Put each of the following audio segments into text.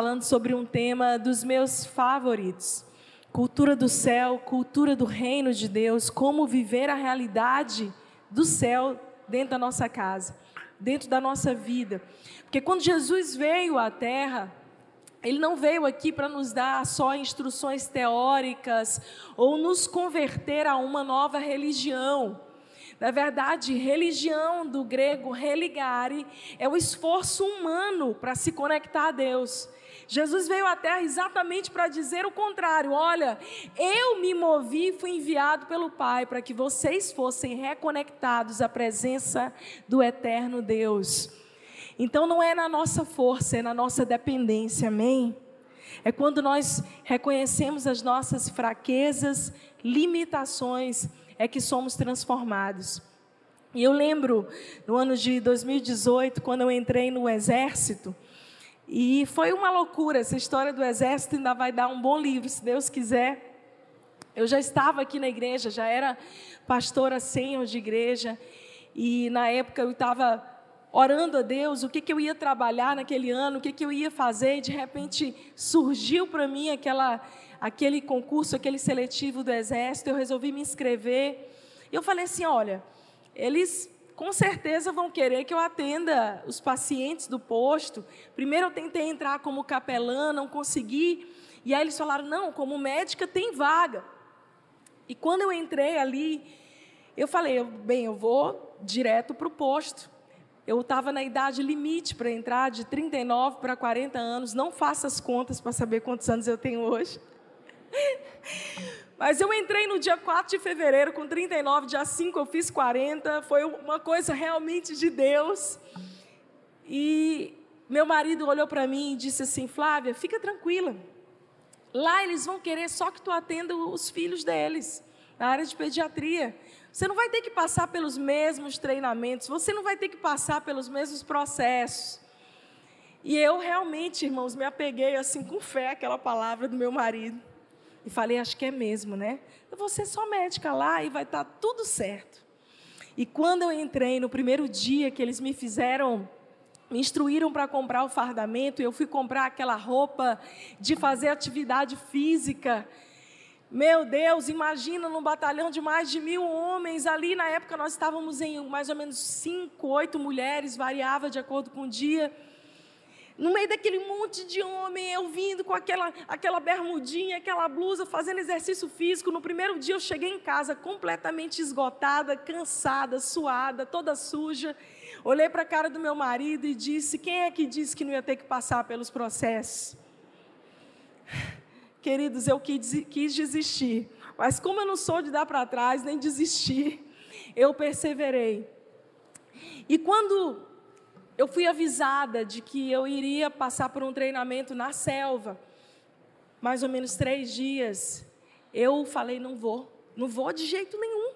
falando sobre um tema dos meus favoritos. Cultura do céu, cultura do reino de Deus, como viver a realidade do céu dentro da nossa casa, dentro da nossa vida. Porque quando Jesus veio à terra, ele não veio aqui para nos dar só instruções teóricas ou nos converter a uma nova religião. Na verdade, religião do grego religare é o esforço humano para se conectar a Deus. Jesus veio à terra exatamente para dizer o contrário: olha, eu me movi, fui enviado pelo Pai para que vocês fossem reconectados à presença do eterno Deus. Então não é na nossa força, é na nossa dependência, amém? É quando nós reconhecemos as nossas fraquezas, limitações, é que somos transformados. E eu lembro no ano de 2018, quando eu entrei no exército, e foi uma loucura, essa história do exército ainda vai dar um bom livro, se Deus quiser. Eu já estava aqui na igreja, já era pastora sênior de igreja, e na época eu estava orando a Deus o que, que eu ia trabalhar naquele ano, o que, que eu ia fazer, e de repente surgiu para mim aquela, aquele concurso, aquele seletivo do Exército, eu resolvi me inscrever. E eu falei assim: olha, eles com certeza vão querer que eu atenda os pacientes do posto. Primeiro eu tentei entrar como capelã, não consegui. E aí eles falaram: não, como médica tem vaga. E quando eu entrei ali, eu falei: bem, eu vou direto para o posto. Eu estava na idade limite para entrar, de 39 para 40 anos. Não faça as contas para saber quantos anos eu tenho hoje. Mas eu entrei no dia 4 de fevereiro com 39, dia 5 eu fiz 40. Foi uma coisa realmente de Deus. E meu marido olhou para mim e disse assim: Flávia, fica tranquila. Lá eles vão querer só que tu atenda os filhos deles, na área de pediatria. Você não vai ter que passar pelos mesmos treinamentos, você não vai ter que passar pelos mesmos processos. E eu realmente, irmãos, me apeguei assim com fé àquela palavra do meu marido. E falei, acho que é mesmo, né? Eu vou ser só médica lá e vai estar tá tudo certo. E quando eu entrei no primeiro dia que eles me fizeram me instruíram para comprar o fardamento, eu fui comprar aquela roupa de fazer atividade física. Meu Deus, imagina num batalhão de mais de mil homens. Ali na época nós estávamos em mais ou menos cinco, oito mulheres, variava de acordo com o dia. No meio daquele monte de homem, eu vindo com aquela, aquela bermudinha, aquela blusa, fazendo exercício físico. No primeiro dia eu cheguei em casa completamente esgotada, cansada, suada, toda suja. Olhei para a cara do meu marido e disse: Quem é que disse que não ia ter que passar pelos processos? Queridos, eu quis desistir, mas como eu não sou de dar para trás nem desistir, eu perseverei. E quando eu fui avisada de que eu iria passar por um treinamento na selva, mais ou menos três dias, eu falei: não vou, não vou de jeito nenhum.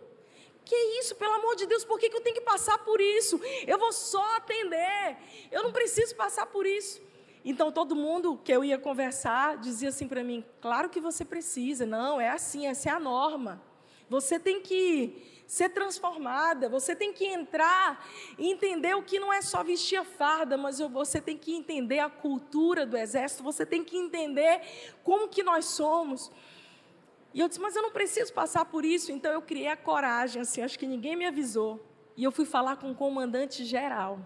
Que isso, pelo amor de Deus, por que, que eu tenho que passar por isso? Eu vou só atender, eu não preciso passar por isso. Então todo mundo que eu ia conversar dizia assim para mim: claro que você precisa, não, é assim, essa é a norma. Você tem que ser transformada, você tem que entrar e entender o que não é só vestir a farda, mas você tem que entender a cultura do exército, você tem que entender como que nós somos. E eu disse, mas eu não preciso passar por isso, então eu criei a coragem, assim, acho que ninguém me avisou. E eu fui falar com o comandante geral.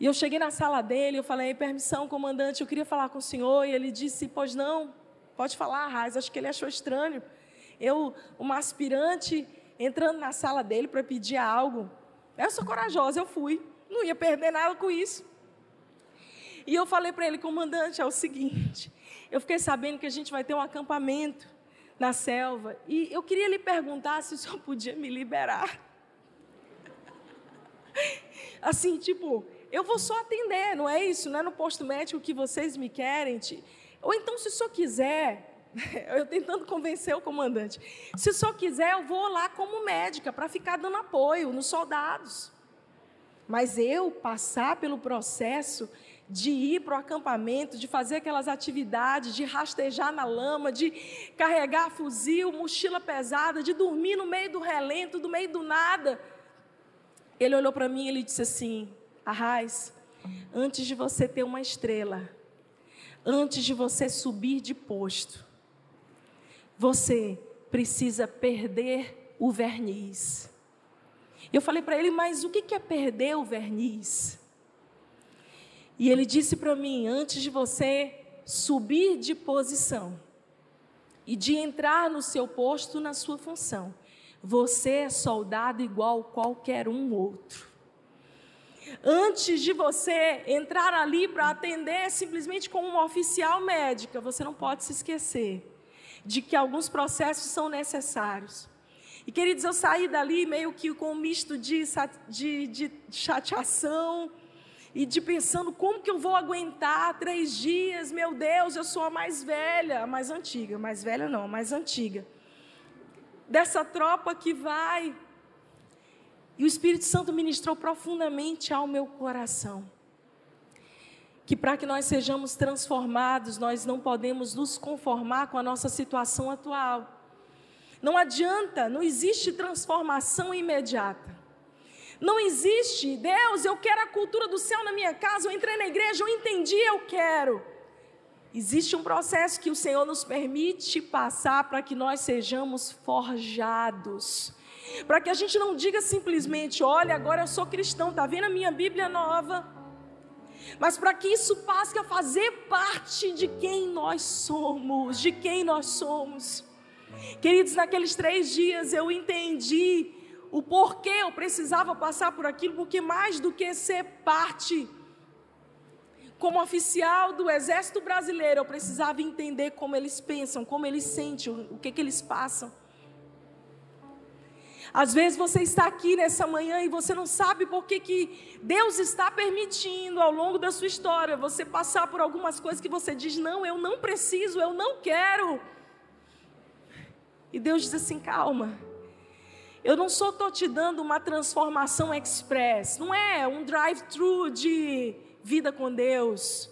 E eu cheguei na sala dele, eu falei, permissão, comandante, eu queria falar com o senhor. E ele disse, pois não, pode falar, Raiz. Acho que ele achou estranho. Eu, uma aspirante, entrando na sala dele para pedir algo. Eu sou corajosa, eu fui. Não ia perder nada com isso. E eu falei para ele, comandante, é o seguinte: eu fiquei sabendo que a gente vai ter um acampamento na selva. E eu queria lhe perguntar se o senhor podia me liberar. Assim, tipo, eu vou só atender, não é isso? Não é no posto médico que vocês me querem. Ou então, se o senhor quiser, eu tentando convencer o comandante, se senhor quiser, eu vou lá como médica para ficar dando apoio nos soldados. Mas eu passar pelo processo de ir para o acampamento, de fazer aquelas atividades, de rastejar na lama, de carregar fuzil, mochila pesada, de dormir no meio do relento, no meio do nada. Ele olhou para mim e ele disse assim: Arraiz, antes de você ter uma estrela, antes de você subir de posto, você precisa perder o verniz. Eu falei para ele, mas o que é perder o verniz? E ele disse para mim: antes de você subir de posição e de entrar no seu posto, na sua função, você é soldado igual qualquer um outro. Antes de você entrar ali para atender simplesmente como uma oficial médica, você não pode se esquecer de que alguns processos são necessários. E queridos, eu saí dali meio que com um misto de, de, de chateação e de pensando como que eu vou aguentar três dias, meu Deus, eu sou a mais velha, a mais antiga, mais velha não, a mais antiga, dessa tropa que vai. E o Espírito Santo ministrou profundamente ao meu coração que para que nós sejamos transformados, nós não podemos nos conformar com a nossa situação atual. Não adianta, não existe transformação imediata. Não existe, Deus, eu quero a cultura do céu na minha casa, eu entrei na igreja, eu entendi, eu quero. Existe um processo que o Senhor nos permite passar para que nós sejamos forjados. Para que a gente não diga simplesmente, olha, agora eu sou cristão, está vendo a minha Bíblia nova? Mas para que isso passe a fazer parte de quem nós somos, de quem nós somos. Queridos, naqueles três dias eu entendi o porquê eu precisava passar por aquilo, porque mais do que ser parte, como oficial do Exército Brasileiro, eu precisava entender como eles pensam, como eles sentem, o que, que eles passam. Às vezes você está aqui nessa manhã e você não sabe por que, que Deus está permitindo ao longo da sua história você passar por algumas coisas que você diz: não, eu não preciso, eu não quero. E Deus diz assim: calma. Eu não só estou te dando uma transformação express, não é um drive-thru de vida com Deus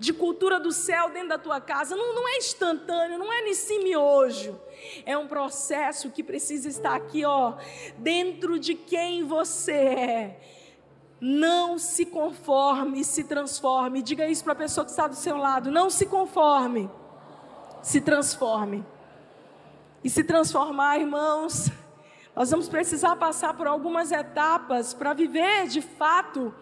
de cultura do céu dentro da tua casa. Não, não é instantâneo, não é nesse miojo. É um processo que precisa estar aqui, ó, dentro de quem você é. Não se conforme, se transforme. Diga isso para a pessoa que está do seu lado. Não se conforme, se transforme. E se transformar, irmãos, nós vamos precisar passar por algumas etapas para viver de fato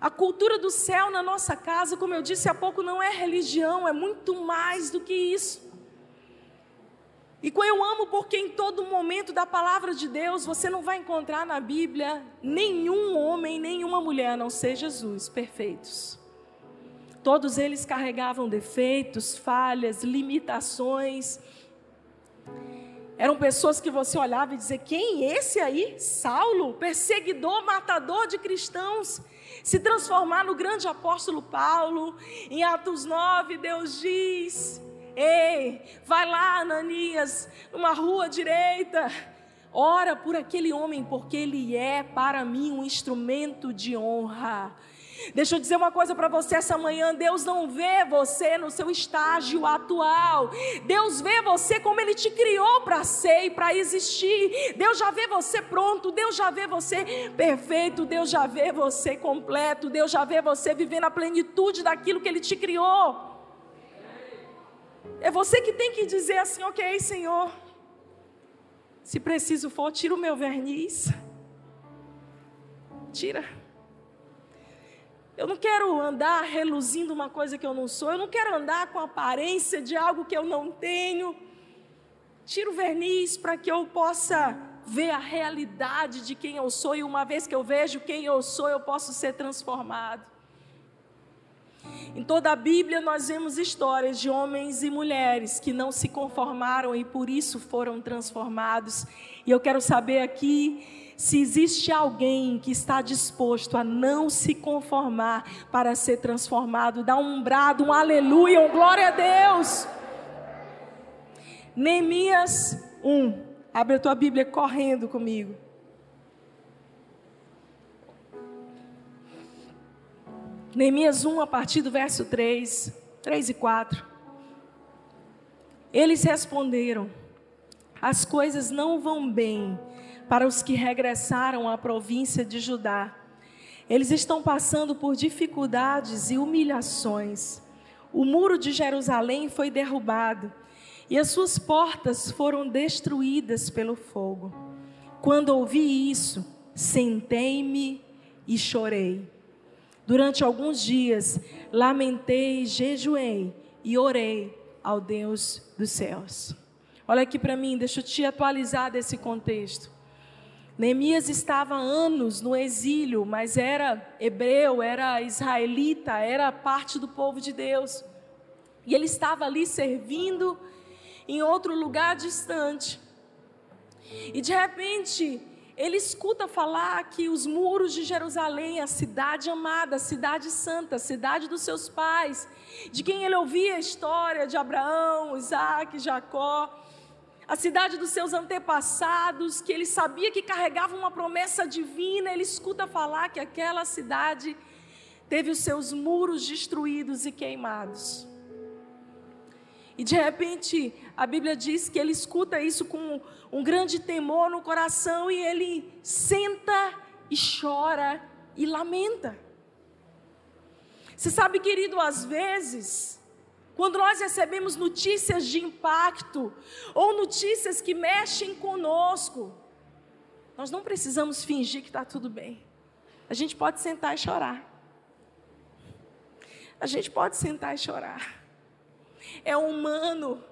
a cultura do céu na nossa casa, como eu disse há pouco, não é religião, é muito mais do que isso. E eu amo porque em todo momento da palavra de Deus você não vai encontrar na Bíblia nenhum homem, nenhuma mulher, a não ser Jesus, perfeitos. Todos eles carregavam defeitos, falhas, limitações. Eram pessoas que você olhava e dizia: quem esse aí? Saulo, perseguidor, matador de cristãos se transformar no grande apóstolo Paulo. Em Atos 9, Deus diz: Ei, vai lá, Ananias, numa rua direita, ora por aquele homem, porque ele é para mim um instrumento de honra. Deixa eu dizer uma coisa para você essa manhã: Deus não vê você no seu estágio atual. Deus vê você como Ele te criou para ser e para existir. Deus já vê você pronto. Deus já vê você perfeito. Deus já vê você completo. Deus já vê você vivendo a plenitude daquilo que Ele te criou. É você que tem que dizer assim: Ok, Senhor. Se preciso for, tira o meu verniz. Tira. Eu não quero andar reluzindo uma coisa que eu não sou. Eu não quero andar com a aparência de algo que eu não tenho. Tira o verniz para que eu possa ver a realidade de quem eu sou. E uma vez que eu vejo quem eu sou, eu posso ser transformado. Em toda a Bíblia nós vemos histórias de homens e mulheres que não se conformaram e por isso foram transformados. E eu quero saber aqui se existe alguém que está disposto a não se conformar para ser transformado, dá um brado, um aleluia, um glória a Deus. Neemias 1. Abre a tua Bíblia correndo comigo. Neemias 1, a partir do verso 3, 3 e 4. Eles responderam: As coisas não vão bem para os que regressaram à província de Judá. Eles estão passando por dificuldades e humilhações. o muro de Jerusalém foi derrubado e as suas portas foram destruídas pelo fogo. Quando ouvi isso, sentei-me e chorei. Durante alguns dias, lamentei, jejuei e orei ao Deus dos céus. Olha aqui para mim, deixa eu te atualizar desse contexto. Neemias estava anos no exílio, mas era hebreu, era israelita, era parte do povo de Deus. E ele estava ali servindo em outro lugar distante. E de repente, ele escuta falar que os muros de Jerusalém, a cidade amada, a cidade santa, a cidade dos seus pais, de quem ele ouvia a história de Abraão, Isaac, Jacó, a cidade dos seus antepassados, que ele sabia que carregava uma promessa divina, ele escuta falar que aquela cidade teve os seus muros destruídos e queimados. E de repente, a Bíblia diz que ele escuta isso com um grande temor no coração e ele senta e chora e lamenta. Você sabe, querido, às vezes quando nós recebemos notícias de impacto ou notícias que mexem conosco, nós não precisamos fingir que está tudo bem. A gente pode sentar e chorar. A gente pode sentar e chorar. É humano,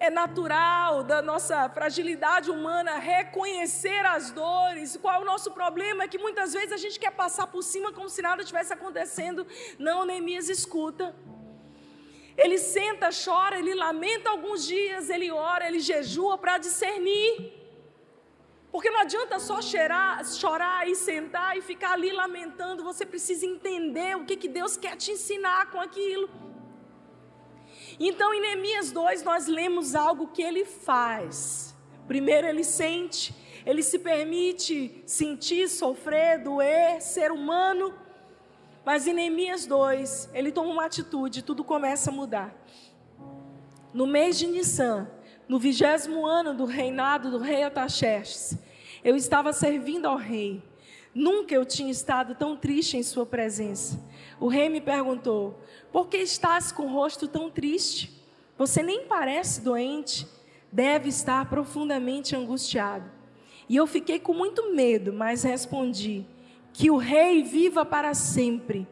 é natural da nossa fragilidade humana reconhecer as dores. Qual é o nosso problema? É que muitas vezes a gente quer passar por cima como se nada tivesse acontecendo. Não, Neemias escuta. Ele senta, chora, ele lamenta alguns dias, ele ora, ele jejua para discernir. Porque não adianta só chorar, chorar e sentar e ficar ali lamentando, você precisa entender o que, que Deus quer te ensinar com aquilo. Então, em Neemias 2, nós lemos algo que ele faz. Primeiro, ele sente, ele se permite sentir, sofrer, doer, ser humano. Mas em Neemias 2, ele toma uma atitude, tudo começa a mudar. No mês de Nissan, no vigésimo ano do reinado do rei Ataxerxes, eu estava servindo ao rei. Nunca eu tinha estado tão triste em sua presença. O rei me perguntou: Por que estás com o rosto tão triste? Você nem parece doente. Deve estar profundamente angustiado. E eu fiquei com muito medo, mas respondi: que o rei viva para sempre.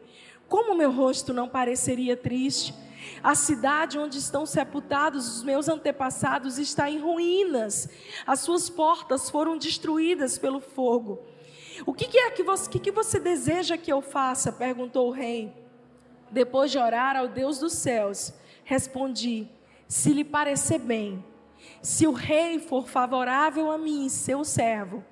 Como meu rosto não pareceria triste? A cidade onde estão sepultados os meus antepassados está em ruínas. As suas portas foram destruídas pelo fogo. O que, que é que você, que, que você deseja que eu faça? perguntou o rei. Depois de orar ao Deus dos céus, respondi: Se lhe parecer bem, se o rei for favorável a mim, seu servo,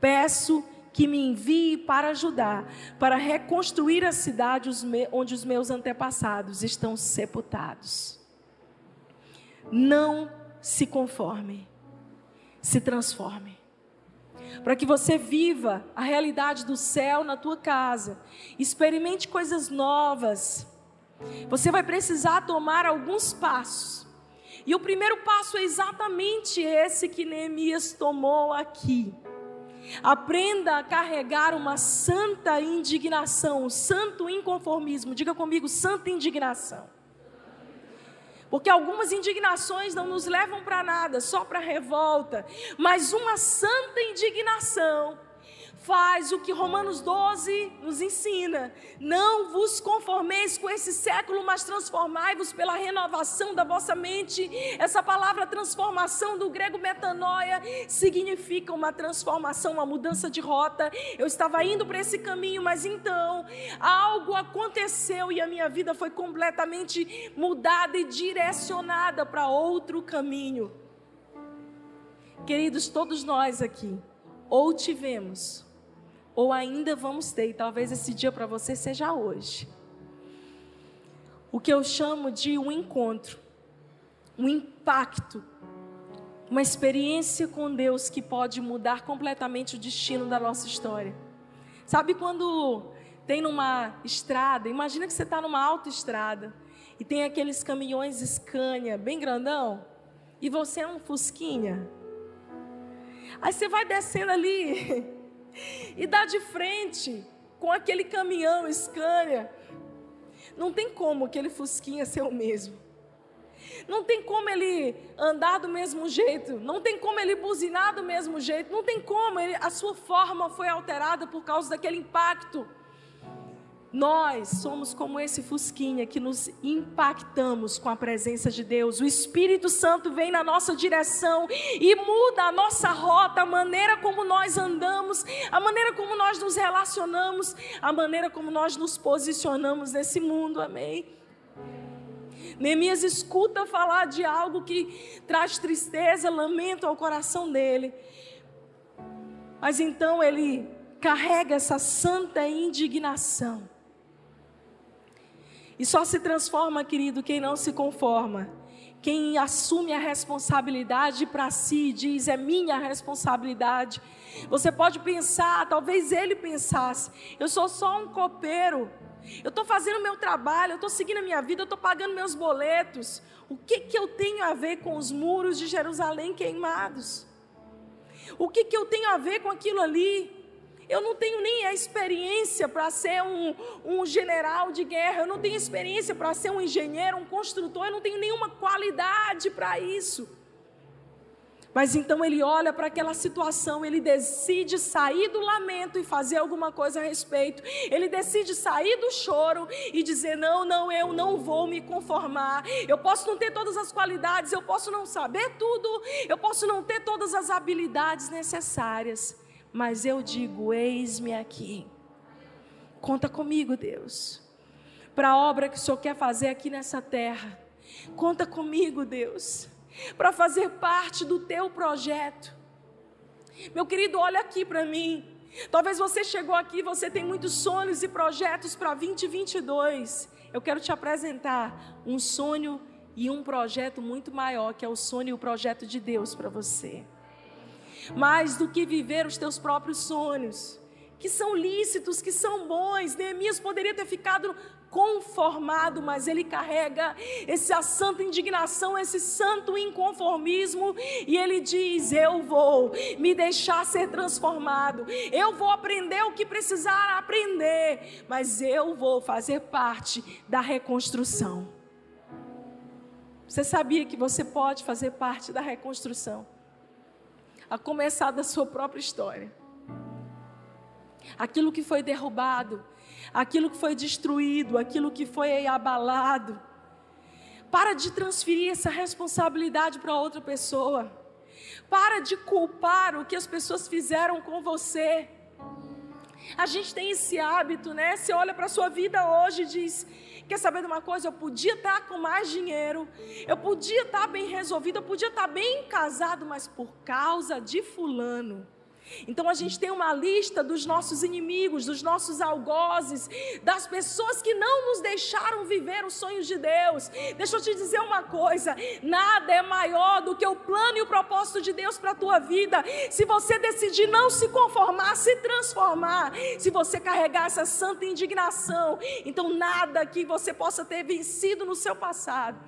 peço que me envie para ajudar, para reconstruir a cidade onde os meus antepassados estão sepultados. Não se conforme, se transforme. Para que você viva a realidade do céu na tua casa, experimente coisas novas. Você vai precisar tomar alguns passos. E o primeiro passo é exatamente esse que Neemias tomou aqui. Aprenda a carregar uma santa indignação, um santo inconformismo. Diga comigo, santa indignação. Porque algumas indignações não nos levam para nada, só para revolta. Mas uma santa indignação faz o que Romanos 12 nos ensina. Não vos conformeis com esse século, mas transformai-vos pela renovação da vossa mente. Essa palavra transformação do grego metanoia significa uma transformação, uma mudança de rota. Eu estava indo para esse caminho, mas então algo aconteceu e a minha vida foi completamente mudada e direcionada para outro caminho. Queridos, todos nós aqui, ou tivemos ou ainda vamos ter, e talvez esse dia para você seja hoje. O que eu chamo de um encontro, um impacto, uma experiência com Deus que pode mudar completamente o destino da nossa história. Sabe quando tem numa estrada, imagina que você está numa autoestrada e tem aqueles caminhões Scania bem grandão e você é um Fusquinha. Aí você vai descendo ali e dá de frente com aquele caminhão Scania. Não tem como aquele fusquinha ser o mesmo. Não tem como ele andar do mesmo jeito, não tem como ele buzinar do mesmo jeito, não tem como ele, a sua forma foi alterada por causa daquele impacto. Nós somos como esse fusquinha que nos impactamos com a presença de Deus. O Espírito Santo vem na nossa direção e muda a nossa rota, a maneira como nós andamos, a maneira como nós nos relacionamos, a maneira como nós nos posicionamos nesse mundo. Amém. Neemias escuta falar de algo que traz tristeza, lamento ao coração dele. Mas então ele carrega essa santa indignação e só se transforma, querido, quem não se conforma. Quem assume a responsabilidade para si, diz: é minha responsabilidade. Você pode pensar, talvez ele pensasse: eu sou só um copeiro. Eu estou fazendo meu trabalho, eu estou seguindo a minha vida, eu estou pagando meus boletos. O que, que eu tenho a ver com os muros de Jerusalém queimados? O que, que eu tenho a ver com aquilo ali? Eu não tenho nem a experiência para ser um, um general de guerra, eu não tenho experiência para ser um engenheiro, um construtor, eu não tenho nenhuma qualidade para isso. Mas então ele olha para aquela situação, ele decide sair do lamento e fazer alguma coisa a respeito. Ele decide sair do choro e dizer: Não, não, eu não vou me conformar. Eu posso não ter todas as qualidades, eu posso não saber tudo, eu posso não ter todas as habilidades necessárias mas eu digo: eis-me aqui. Conta comigo, Deus, para a obra que o Senhor quer fazer aqui nessa terra. Conta comigo, Deus, para fazer parte do teu projeto. Meu querido, olha aqui para mim. Talvez você chegou aqui, você tem muitos sonhos e projetos para 2022. Eu quero te apresentar um sonho e um projeto muito maior, que é o sonho e o projeto de Deus para você mais do que viver os teus próprios sonhos, que são lícitos, que são bons. Neemias poderia ter ficado conformado, mas ele carrega essa santa indignação, esse santo inconformismo, e ele diz: Eu vou me deixar ser transformado, eu vou aprender o que precisar aprender, mas eu vou fazer parte da reconstrução. Você sabia que você pode fazer parte da reconstrução? A começar da sua própria história. Aquilo que foi derrubado, aquilo que foi destruído, aquilo que foi abalado. Para de transferir essa responsabilidade para outra pessoa. Para de culpar o que as pessoas fizeram com você. A gente tem esse hábito, né? Você olha para a sua vida hoje e diz: Quer saber de uma coisa? Eu podia estar com mais dinheiro, eu podia estar bem resolvido, eu podia estar bem casado, mas por causa de Fulano. Então a gente tem uma lista dos nossos inimigos, dos nossos algozes, das pessoas que não nos deixaram viver os sonhos de Deus. Deixa eu te dizer uma coisa: nada é maior do que o plano e o propósito de Deus para a tua vida. Se você decidir não se conformar, se transformar, se você carregar essa santa indignação, então nada que você possa ter vencido no seu passado,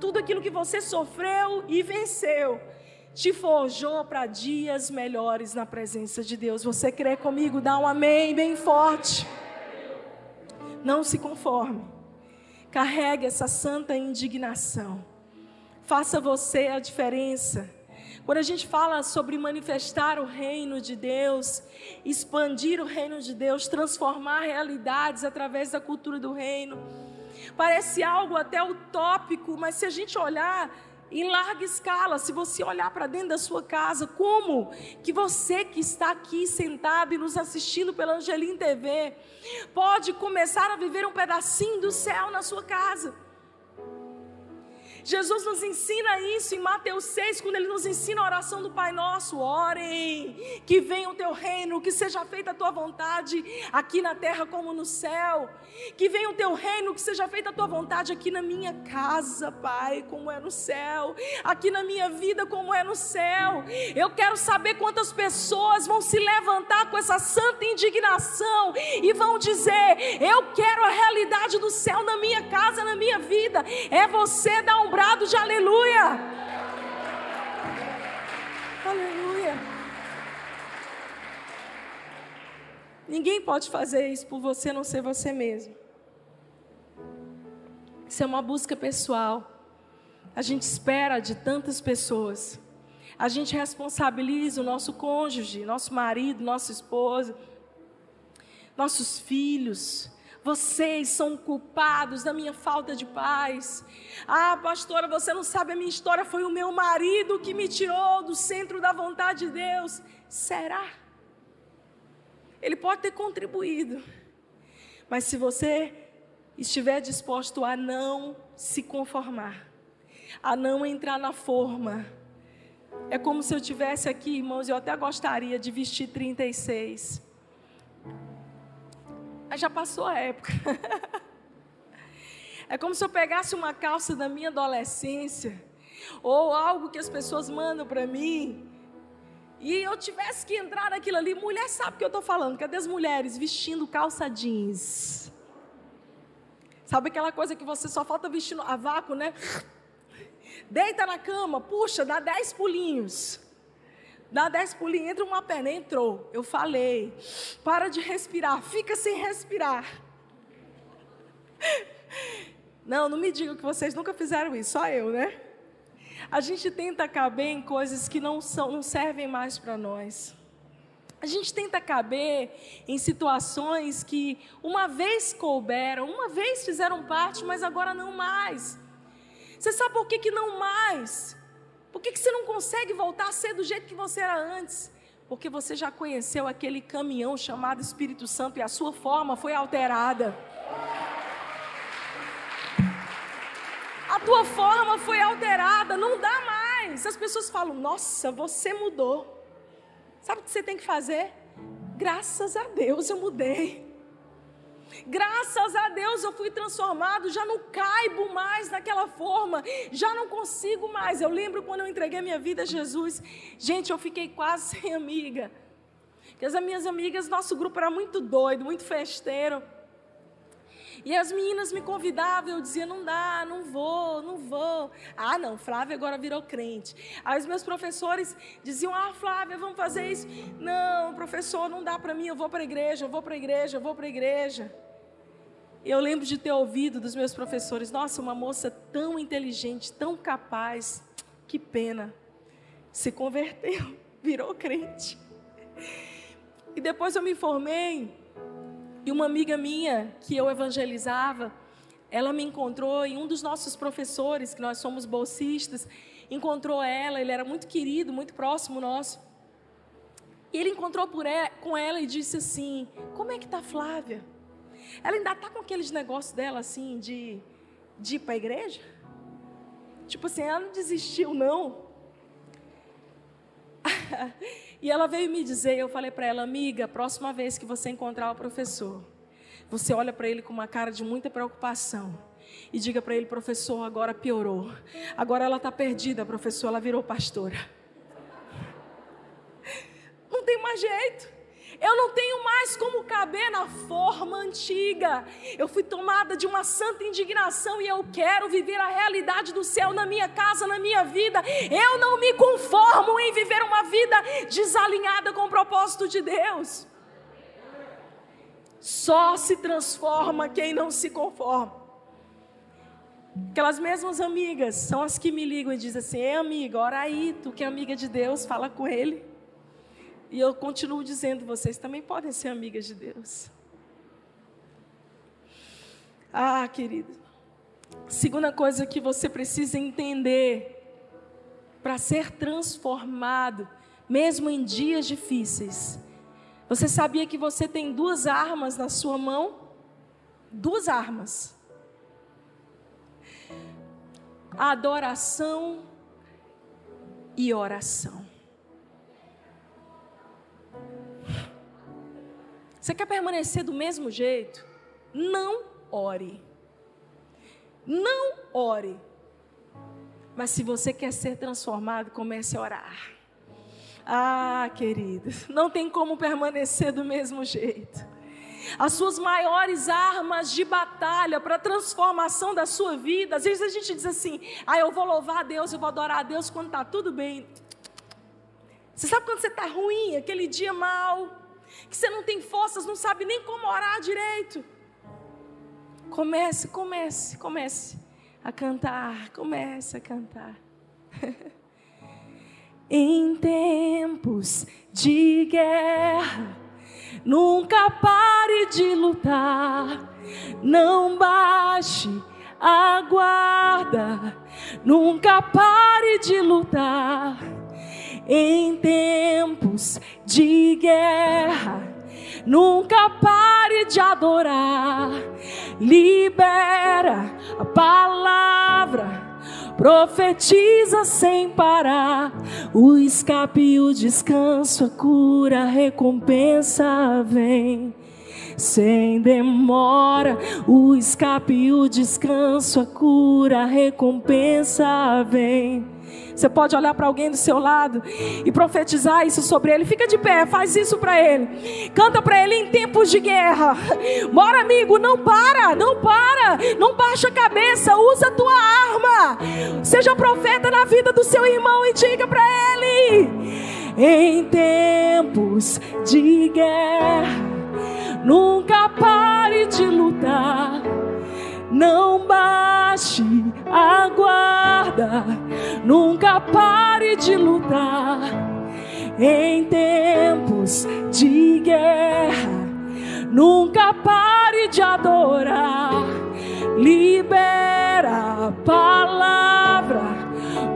tudo aquilo que você sofreu e venceu te forjou para dias melhores na presença de Deus. Você crê comigo? Dá um amém bem forte. Não se conforme. Carregue essa santa indignação. Faça você a diferença. Quando a gente fala sobre manifestar o reino de Deus, expandir o reino de Deus, transformar realidades através da cultura do reino, parece algo até utópico, mas se a gente olhar em larga escala, se você olhar para dentro da sua casa, como que você que está aqui sentado e nos assistindo pela Angelim TV, pode começar a viver um pedacinho do céu na sua casa. Jesus nos ensina isso em Mateus 6, quando ele nos ensina a oração do Pai Nosso: orem, que venha o teu reino, que seja feita a tua vontade aqui na terra como no céu. Que venha o teu reino, que seja feita a tua vontade aqui na minha casa, Pai, como é no céu, aqui na minha vida, como é no céu. Eu quero saber quantas pessoas vão se levantar com essa santa indignação e vão dizer: Eu quero a realidade do céu na minha casa, na minha vida. É você dar um brado de aleluia. Aleluia. Ninguém pode fazer isso por você, não ser você mesmo. Isso é uma busca pessoal. A gente espera de tantas pessoas. A gente responsabiliza o nosso cônjuge, nosso marido, nossa esposa, nossos filhos. Vocês são culpados da minha falta de paz. Ah, pastora, você não sabe a minha história. Foi o meu marido que me tirou do centro da vontade de Deus. Será? Ele pode ter contribuído. Mas se você estiver disposto a não se conformar, a não entrar na forma, é como se eu tivesse aqui, irmãos, eu até gostaria de vestir 36. Mas já passou a época. é como se eu pegasse uma calça da minha adolescência, ou algo que as pessoas mandam para mim, e eu tivesse que entrar naquilo ali. Mulher sabe o que eu estou falando. Cadê as mulheres vestindo calça jeans? Sabe aquela coisa que você só falta vestindo a vácuo, né? Deita na cama, puxa, dá dez pulinhos. Dá dez pulinhos, entra uma perna, entrou. Eu falei, para de respirar, fica sem respirar. Não, não me diga que vocês nunca fizeram isso, só eu, né? A gente tenta caber em coisas que não, são, não servem mais para nós. A gente tenta caber em situações que uma vez couberam, uma vez fizeram parte, mas agora não mais. Você sabe por que, que não mais? Por que, que você não consegue voltar a ser do jeito que você era antes? Porque você já conheceu aquele caminhão chamado Espírito Santo e a sua forma foi alterada. A tua forma foi alterada, não dá mais. As pessoas falam: Nossa, você mudou. Sabe o que você tem que fazer? Graças a Deus eu mudei. Graças a Deus eu fui transformado, já não caibo mais naquela forma, já não consigo mais. Eu lembro quando eu entreguei minha vida a Jesus, gente, eu fiquei quase sem amiga. Porque as minhas amigas, nosso grupo era muito doido, muito festeiro. E as meninas me convidavam, eu dizia: não dá, não vou, não vou. Ah, não, Flávia agora virou crente. Aí os meus professores diziam: ah, Flávia, vamos fazer isso. Não, professor, não dá para mim, eu vou para a igreja, eu vou para a igreja, eu vou para a igreja. Eu lembro de ter ouvido dos meus professores: nossa, uma moça tão inteligente, tão capaz, que pena. Se converteu, virou crente. E depois eu me formei e uma amiga minha, que eu evangelizava, ela me encontrou e um dos nossos professores, que nós somos bolsistas, encontrou ela, ele era muito querido, muito próximo nosso. E ele encontrou ela, com ela e disse assim: Como é que está Flávia? Ela ainda está com aqueles negócios dela assim de, de ir para a igreja? Tipo assim, ela não desistiu, não. e ela veio me dizer, eu falei para ela, amiga, próxima vez que você encontrar o professor, você olha para ele com uma cara de muita preocupação e diga para ele, professor, agora piorou. Agora ela está perdida, professor, ela virou pastora. Não tem mais jeito. Eu não tenho mais como caber na forma antiga. Eu fui tomada de uma santa indignação e eu quero viver a realidade do céu na minha casa, na minha vida. Eu não me conformo em viver uma vida desalinhada com o propósito de Deus. Só se transforma quem não se conforma. Aquelas mesmas amigas são as que me ligam e dizem assim: Ei, amiga, ora aí, tu que é amiga de Deus, fala com ele. E eu continuo dizendo, vocês também podem ser amigas de Deus. Ah, querido. Segunda coisa que você precisa entender para ser transformado, mesmo em dias difíceis. Você sabia que você tem duas armas na sua mão? Duas armas. Adoração e oração. Você quer permanecer do mesmo jeito? Não ore. Não ore. Mas se você quer ser transformado, comece a orar. Ah, queridos, não tem como permanecer do mesmo jeito. As suas maiores armas de batalha para a transformação da sua vida. Às vezes a gente diz assim: ah, eu vou louvar a Deus, eu vou adorar a Deus quando está tudo bem. Você sabe quando você está ruim, aquele dia mal, que você não tem forças, não sabe nem como orar direito. Comece, comece, comece. a cantar, comece a cantar. em tempos de guerra, nunca pare de lutar, não baixe a guarda, nunca pare de lutar. Em tempos de guerra, nunca pare de adorar, libera a palavra profetiza sem parar. O escape, o descanso, a cura, a recompensa vem. Sem demora, o escape, o descanso, a cura, a recompensa vem. Você pode olhar para alguém do seu lado e profetizar isso sobre ele. Fica de pé, faz isso para ele. Canta para ele em tempos de guerra. Bora, amigo, não para, não para. Não baixa a cabeça, usa a tua arma. Seja profeta na vida do seu irmão e diga para ele: em tempos de guerra, nunca pare de lutar não baixe a guarda, nunca pare de lutar. Em tempos de guerra, nunca pare de adorar. Libera a palavra,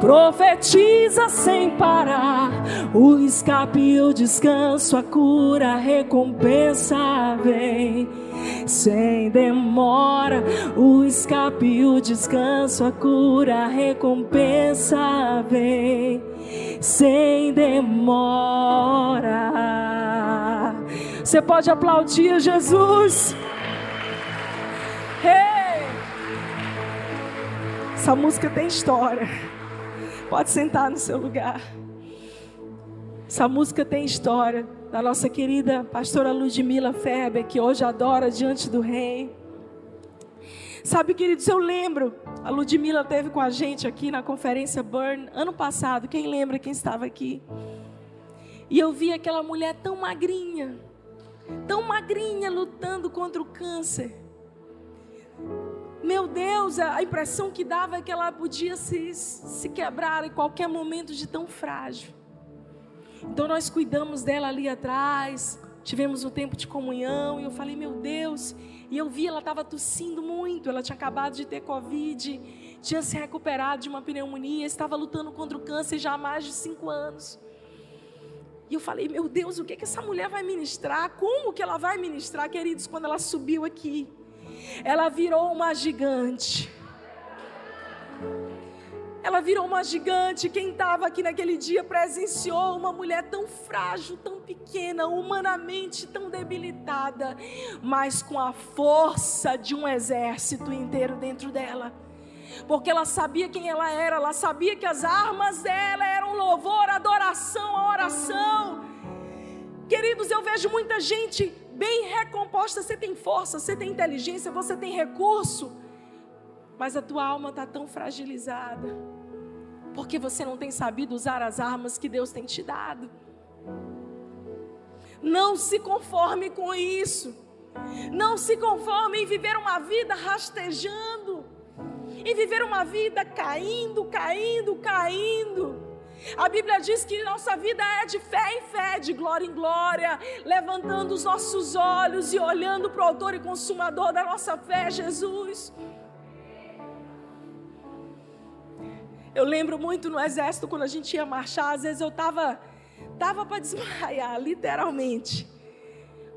profetiza sem parar. O escape, o descanso, a cura, a recompensa vem sem demora. O escape, o descanso, a cura, a recompensa vem sem demora. Você pode aplaudir Jesus. Hey! Essa música tem história. Pode sentar no seu lugar. Essa música tem história da nossa querida pastora Ludmila Ferber, que hoje adora diante do rei. Sabe, queridos, eu lembro, a Ludmila teve com a gente aqui na conferência Burn ano passado. Quem lembra quem estava aqui? E eu vi aquela mulher tão magrinha, tão magrinha lutando contra o câncer. Meu Deus, a impressão que dava é que ela podia se, se quebrar em qualquer momento de tão frágil. Então nós cuidamos dela ali atrás, tivemos um tempo de comunhão e eu falei, meu Deus, e eu vi ela estava tossindo muito, ela tinha acabado de ter Covid, tinha se recuperado de uma pneumonia, estava lutando contra o câncer já há mais de cinco anos. E eu falei, meu Deus, o que, que essa mulher vai ministrar? Como que ela vai ministrar, queridos, quando ela subiu aqui? Ela virou uma gigante. Ela virou uma gigante. Quem estava aqui naquele dia presenciou uma mulher tão frágil, tão pequena, humanamente tão debilitada, mas com a força de um exército inteiro dentro dela. Porque ela sabia quem ela era, ela sabia que as armas dela eram louvor, adoração, oração. Queridos, eu vejo muita gente bem recomposta. Você tem força, você tem inteligência, você tem recurso, mas a tua alma está tão fragilizada porque você não tem sabido usar as armas que Deus tem te dado. Não se conforme com isso. Não se conforme em viver uma vida rastejando, em viver uma vida caindo, caindo, caindo. A Bíblia diz que nossa vida é de fé em fé, de glória em glória, levantando os nossos olhos e olhando para o Autor e Consumador da nossa fé, Jesus. Eu lembro muito no exército, quando a gente ia marchar, às vezes eu estava tava para desmaiar, literalmente.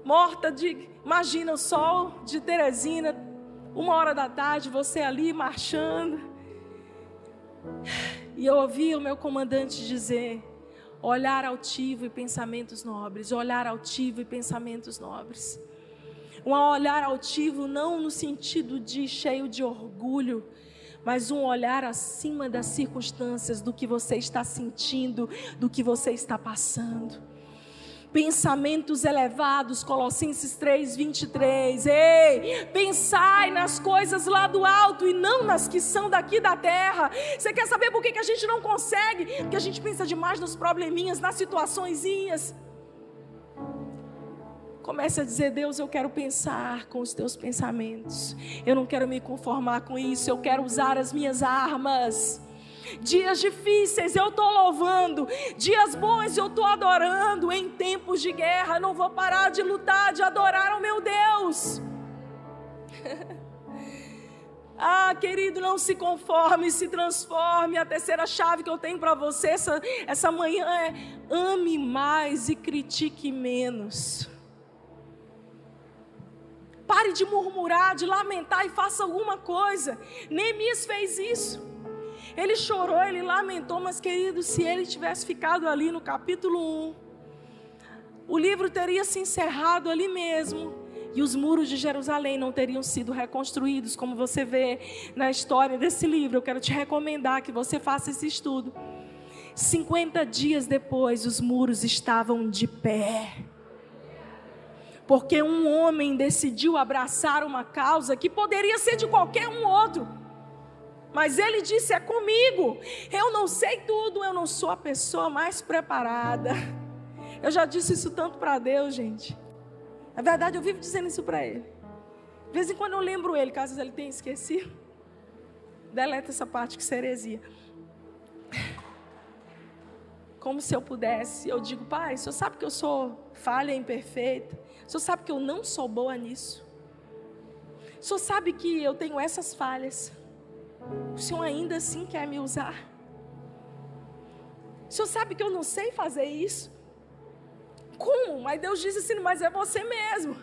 Morta de. Imagina o sol de Teresina, uma hora da tarde, você ali marchando. E eu ouvi o meu comandante dizer: olhar altivo e pensamentos nobres, olhar altivo e pensamentos nobres. Um olhar altivo não no sentido de cheio de orgulho, mas um olhar acima das circunstâncias, do que você está sentindo, do que você está passando. Pensamentos elevados, Colossenses 3, 23. Ei, pensai nas coisas lá do alto e não nas que são daqui da terra. Você quer saber por que, a gente não consegue? Porque a gente pensa demais nos probleminhas, nas situaçõezinhas. Comece a dizer: Deus, eu quero pensar com os teus pensamentos. Eu não quero me conformar com isso. Eu quero usar as minhas armas. Dias difíceis eu estou louvando, dias bons eu estou adorando. Em tempos de guerra, não vou parar de lutar, de adorar o meu Deus. Ah, querido, não se conforme, se transforme. A terceira chave que eu tenho para você essa, essa manhã é: ame mais e critique menos. Pare de murmurar, de lamentar e faça alguma coisa. Neemias fez isso. Ele chorou, ele lamentou, mas querido, se ele tivesse ficado ali no capítulo 1, o livro teria se encerrado ali mesmo e os muros de Jerusalém não teriam sido reconstruídos, como você vê na história desse livro. Eu quero te recomendar que você faça esse estudo. 50 dias depois, os muros estavam de pé. Porque um homem decidiu abraçar uma causa que poderia ser de qualquer um outro. Mas ele disse: É comigo. Eu não sei tudo, eu não sou a pessoa mais preparada. Eu já disse isso tanto para Deus, gente. Na verdade, eu vivo dizendo isso para ele. De vez em quando eu lembro ele, caso ele tenha esquecido. Deleta essa parte que é heresia. Como se eu pudesse, eu digo, pai, o senhor sabe que eu sou falha imperfeita. O senhor sabe que eu não sou boa nisso. O senhor sabe que eu tenho essas falhas. O senhor ainda assim quer me usar. O senhor sabe que eu não sei fazer isso. Como? Mas Deus disse assim: Mas é você mesmo.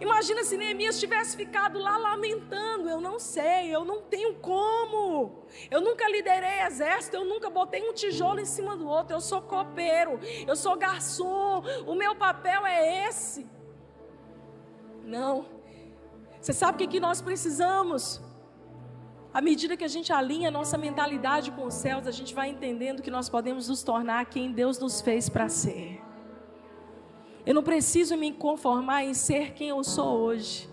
Imagina se Neemias tivesse ficado lá lamentando: Eu não sei, eu não tenho como. Eu nunca liderei exército, eu nunca botei um tijolo em cima do outro. Eu sou copeiro, eu sou garçom, o meu papel é esse. Não. Você sabe o que, que nós precisamos? À medida que a gente alinha nossa mentalidade com os céus, a gente vai entendendo que nós podemos nos tornar quem Deus nos fez para ser. Eu não preciso me conformar em ser quem eu sou hoje.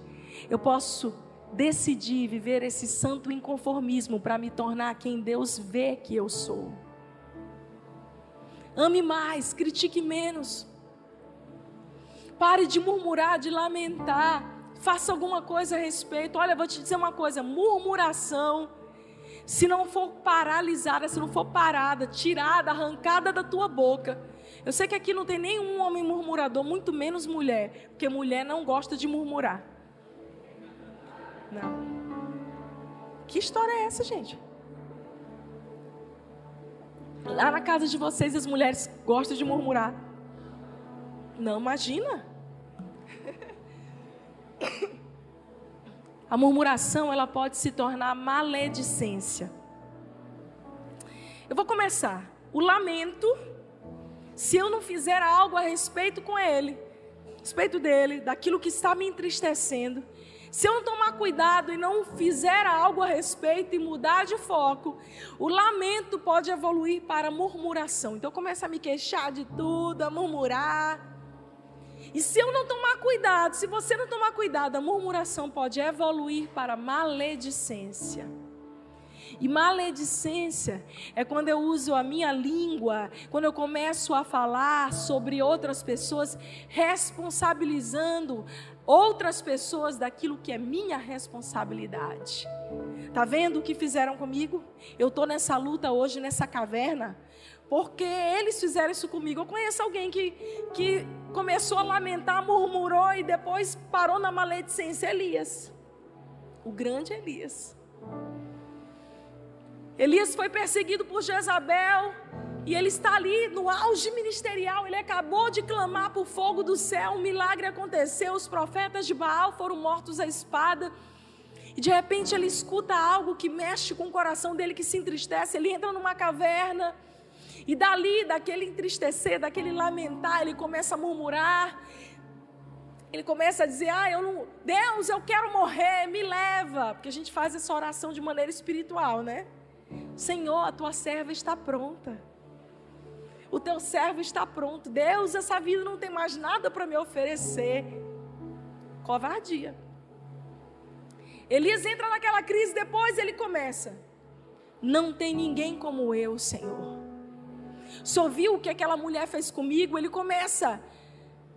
Eu posso decidir viver esse santo inconformismo para me tornar quem Deus vê que eu sou. Ame mais, critique menos. Pare de murmurar, de lamentar. Faça alguma coisa a respeito. Olha, vou te dizer uma coisa: murmuração, se não for paralisada, se não for parada, tirada, arrancada da tua boca, eu sei que aqui não tem nenhum homem murmurador, muito menos mulher, porque mulher não gosta de murmurar. Não. Que história é essa, gente? Lá na casa de vocês as mulheres gostam de murmurar. Não, imagina. A murmuração, ela pode se tornar maledicência. Eu vou começar. O lamento se eu não fizer algo a respeito com ele, a respeito dele, daquilo que está me entristecendo, se eu não tomar cuidado e não fizer algo a respeito e mudar de foco, o lamento pode evoluir para murmuração. Então começa a me queixar de tudo, a murmurar. E se eu não tomar cuidado, se você não tomar cuidado, a murmuração pode evoluir para maledicência. E maledicência é quando eu uso a minha língua, quando eu começo a falar sobre outras pessoas, responsabilizando outras pessoas daquilo que é minha responsabilidade. Tá vendo o que fizeram comigo? Eu tô nessa luta hoje nessa caverna porque eles fizeram isso comigo. Eu conheço alguém que, que começou a lamentar, murmurou e depois parou na maledicência. Elias, o grande Elias. Elias foi perseguido por Jezabel e ele está ali no auge ministerial. Ele acabou de clamar por fogo do céu, um milagre aconteceu. Os profetas de Baal foram mortos à espada. E de repente ele escuta algo que mexe com o coração dele, que se entristece. Ele entra numa caverna. E dali, daquele entristecer, daquele lamentar, ele começa a murmurar. Ele começa a dizer: Ah, eu não. Deus, eu quero morrer, me leva. Porque a gente faz essa oração de maneira espiritual, né? Senhor, a tua serva está pronta. O teu servo está pronto. Deus, essa vida não tem mais nada para me oferecer. Covardia. Elias entra naquela crise, depois ele começa. Não tem ninguém como eu, Senhor. Só viu o que aquela mulher fez comigo? Ele começa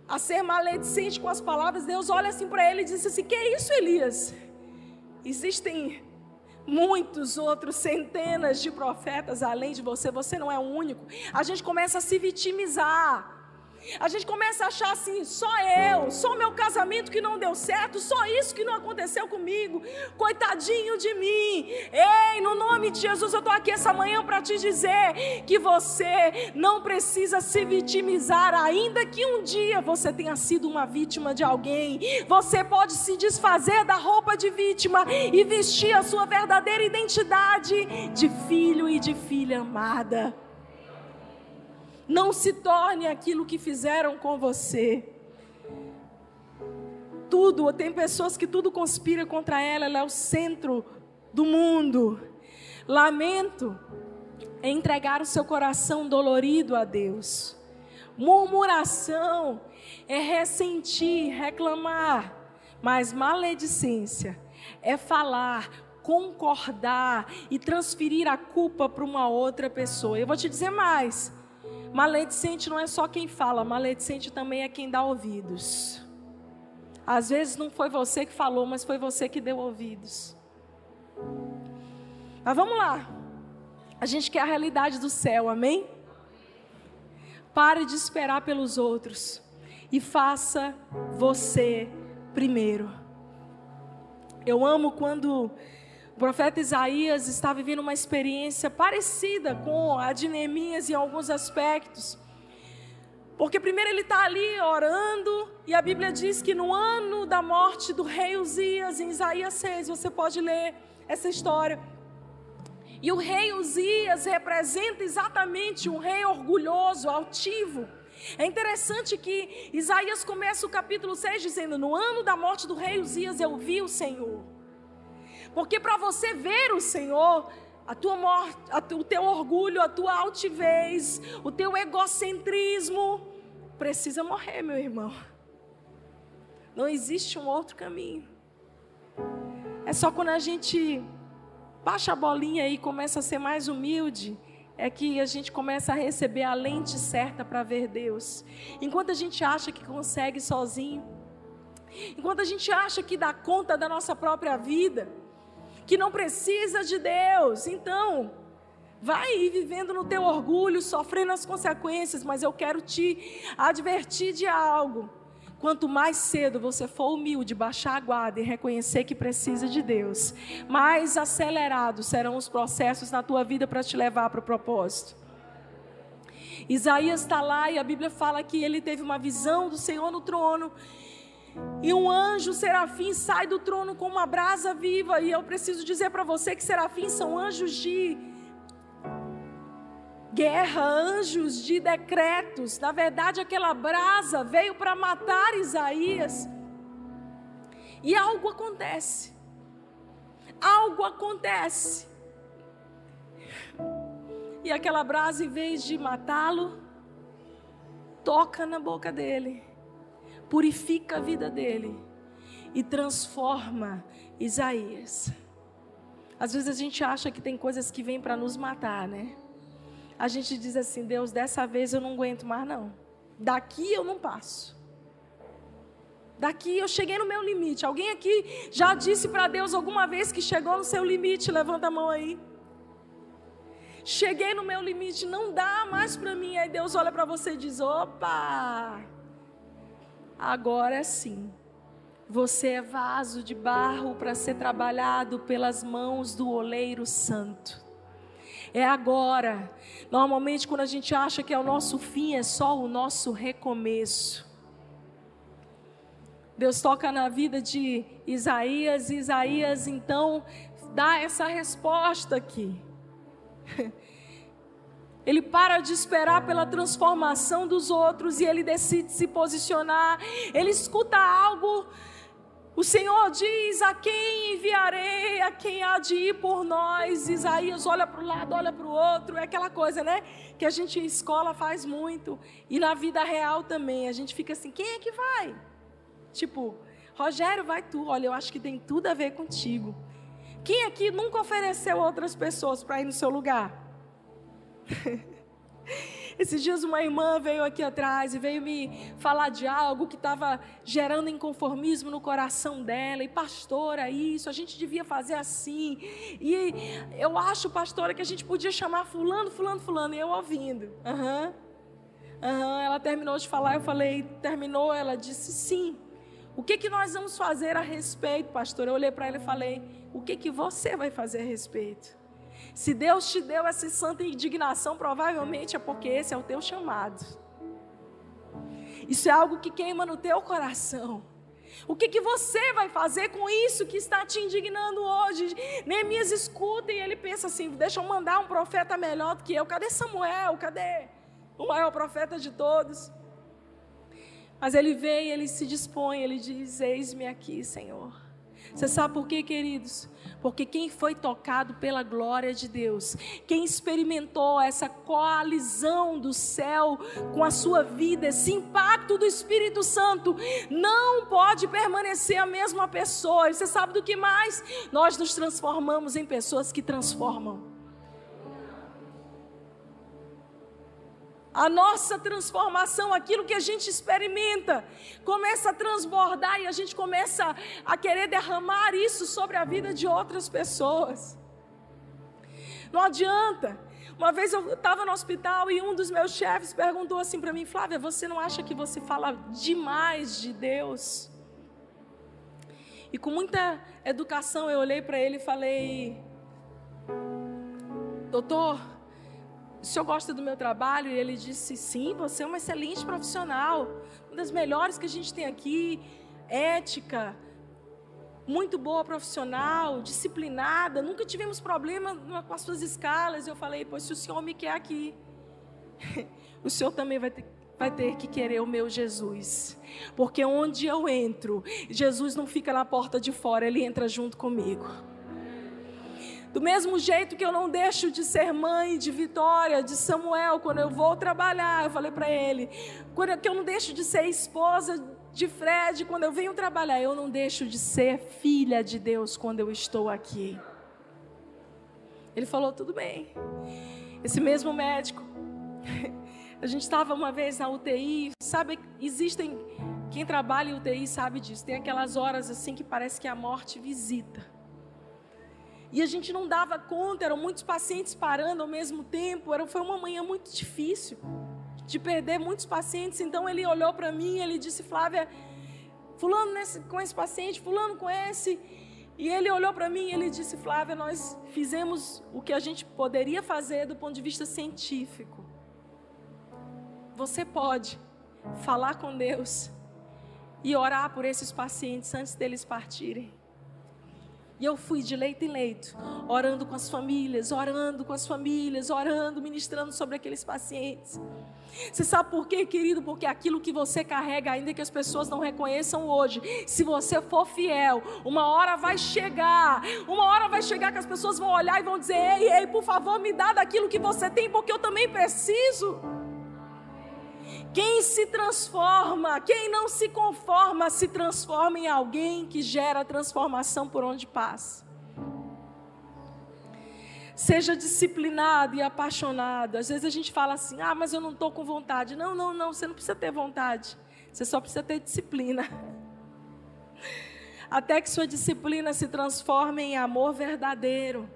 a ser maledicente com as palavras, Deus olha assim para ele e diz assim: Que é isso, Elias? Existem muitos outros, centenas de profetas além de você, você não é o único. A gente começa a se vitimizar. A gente começa a achar assim, só eu, só meu casamento que não deu certo, só isso que não aconteceu comigo. Coitadinho de mim. Ei, no nome de Jesus, eu estou aqui essa manhã para te dizer que você não precisa se vitimizar, ainda que um dia você tenha sido uma vítima de alguém. Você pode se desfazer da roupa de vítima e vestir a sua verdadeira identidade de filho e de filha amada. Não se torne aquilo que fizeram com você. Tudo, tem pessoas que tudo conspira contra ela, ela é o centro do mundo. Lamento é entregar o seu coração dolorido a Deus. Murmuração é ressentir, reclamar, mas maledicência é falar, concordar e transferir a culpa para uma outra pessoa. Eu vou te dizer mais. Maledicente não é só quem fala, maledicente também é quem dá ouvidos. Às vezes não foi você que falou, mas foi você que deu ouvidos. Mas vamos lá. A gente quer a realidade do céu, amém? Pare de esperar pelos outros e faça você primeiro. Eu amo quando profeta Isaías está vivendo uma experiência parecida com a de Neemias em alguns aspectos. Porque primeiro ele está ali orando, e a Bíblia diz que no ano da morte do rei Uzias, em Isaías 6, você pode ler essa história. E o rei Uzias representa exatamente um rei orgulhoso, altivo. É interessante que Isaías começa o capítulo 6 dizendo: No ano da morte do rei Uzias eu vi o Senhor. Porque para você ver o Senhor, a tua morte, o teu orgulho, a tua altivez, o teu egocentrismo precisa morrer, meu irmão. Não existe um outro caminho. É só quando a gente baixa a bolinha e começa a ser mais humilde, é que a gente começa a receber a lente certa para ver Deus. Enquanto a gente acha que consegue sozinho, enquanto a gente acha que dá conta da nossa própria vida, que não precisa de Deus. Então, vai vivendo no teu orgulho, sofrendo as consequências, mas eu quero te advertir de algo. Quanto mais cedo você for humilde, baixar a guarda e reconhecer que precisa de Deus, mais acelerados serão os processos na tua vida para te levar para o propósito. Isaías está lá e a Bíblia fala que ele teve uma visão do Senhor no trono e um anjo serafim sai do trono com uma brasa viva. E eu preciso dizer para você que serafins são anjos de guerra, anjos de decretos. Na verdade, aquela brasa veio para matar Isaías. E algo acontece. Algo acontece. E aquela brasa, em vez de matá-lo, toca na boca dele purifica a vida dele e transforma Isaías. Às vezes a gente acha que tem coisas que vêm para nos matar, né? A gente diz assim: Deus, dessa vez eu não aguento mais, não. Daqui eu não passo. Daqui eu cheguei no meu limite. Alguém aqui já disse para Deus alguma vez que chegou no seu limite? Levanta a mão aí. Cheguei no meu limite, não dá mais para mim. Aí Deus olha para você e diz: opa, Agora sim, você é vaso de barro para ser trabalhado pelas mãos do oleiro santo. É agora. Normalmente, quando a gente acha que é o nosso fim, é só o nosso recomeço. Deus toca na vida de Isaías, Isaías então dá essa resposta aqui. Ele para de esperar pela transformação dos outros e ele decide se posicionar. Ele escuta algo. O Senhor diz: A quem enviarei? A quem há de ir por nós? Isaías olha para o lado, olha para o outro. É aquela coisa, né? Que a gente em escola faz muito. E na vida real também. A gente fica assim: Quem é que vai? Tipo, Rogério, vai tu. Olha, eu acho que tem tudo a ver contigo. Quem aqui nunca ofereceu outras pessoas para ir no seu lugar? Esses dias uma irmã veio aqui atrás e veio me falar de algo que estava gerando inconformismo no coração dela. E pastora, isso, a gente devia fazer assim. E eu acho, pastora, que a gente podia chamar fulano, fulano, fulano. E eu ouvindo. Aham. Uhum. Uhum. Ela terminou de falar, eu falei, terminou, ela disse sim. O que, que nós vamos fazer a respeito, pastor? Eu olhei para ela e falei: O que, que você vai fazer a respeito? Se Deus te deu essa santa indignação, provavelmente é porque esse é o teu chamado. Isso é algo que queima no teu coração. O que, que você vai fazer com isso que está te indignando hoje? Neemias escuta e ele pensa assim: deixa eu mandar um profeta melhor do que eu. Cadê Samuel? Cadê o maior profeta de todos? Mas ele vem, ele se dispõe, ele diz: Eis-me aqui, Senhor. Você sabe por quê, queridos? Porque quem foi tocado pela glória de Deus, quem experimentou essa coalizão do céu com a sua vida, esse impacto do Espírito Santo, não pode permanecer a mesma pessoa. E você sabe do que mais? Nós nos transformamos em pessoas que transformam. A nossa transformação, aquilo que a gente experimenta, começa a transbordar e a gente começa a querer derramar isso sobre a vida de outras pessoas. Não adianta. Uma vez eu estava no hospital e um dos meus chefes perguntou assim para mim: Flávia, você não acha que você fala demais de Deus? E com muita educação eu olhei para ele e falei: Doutor, o senhor gosta do meu trabalho? E ele disse: Sim, você é uma excelente profissional, uma das melhores que a gente tem aqui, ética, muito boa profissional, disciplinada, nunca tivemos problema com as suas escalas. E eu falei: Pois se o senhor me quer aqui, o senhor também vai ter, vai ter que querer o meu Jesus. Porque onde eu entro, Jesus não fica na porta de fora, ele entra junto comigo. Do mesmo jeito que eu não deixo de ser mãe de Vitória, de Samuel, quando eu vou trabalhar, eu falei para ele, quando que eu não deixo de ser esposa de Fred quando eu venho trabalhar, eu não deixo de ser filha de Deus quando eu estou aqui. Ele falou tudo bem. Esse mesmo médico, a gente estava uma vez na UTI, sabe, existem quem trabalha em UTI sabe disso. Tem aquelas horas assim que parece que a morte visita. E a gente não dava conta, eram muitos pacientes parando ao mesmo tempo. Era, foi uma manhã muito difícil de perder muitos pacientes. Então ele olhou para mim ele disse: Flávia, fulano nesse, com esse paciente, fulano com esse. E ele olhou para mim e ele disse: Flávia, nós fizemos o que a gente poderia fazer do ponto de vista científico. Você pode falar com Deus e orar por esses pacientes antes deles partirem. E eu fui de leito em leito, orando com as famílias, orando com as famílias, orando, ministrando sobre aqueles pacientes. Você sabe por quê, querido? Porque aquilo que você carrega, ainda que as pessoas não reconheçam hoje, se você for fiel, uma hora vai chegar, uma hora vai chegar que as pessoas vão olhar e vão dizer: ei, ei, por favor, me dá daquilo que você tem, porque eu também preciso. Quem se transforma, quem não se conforma, se transforma em alguém que gera transformação por onde passa. Seja disciplinado e apaixonado. Às vezes a gente fala assim: ah, mas eu não estou com vontade. Não, não, não, você não precisa ter vontade. Você só precisa ter disciplina. Até que sua disciplina se transforme em amor verdadeiro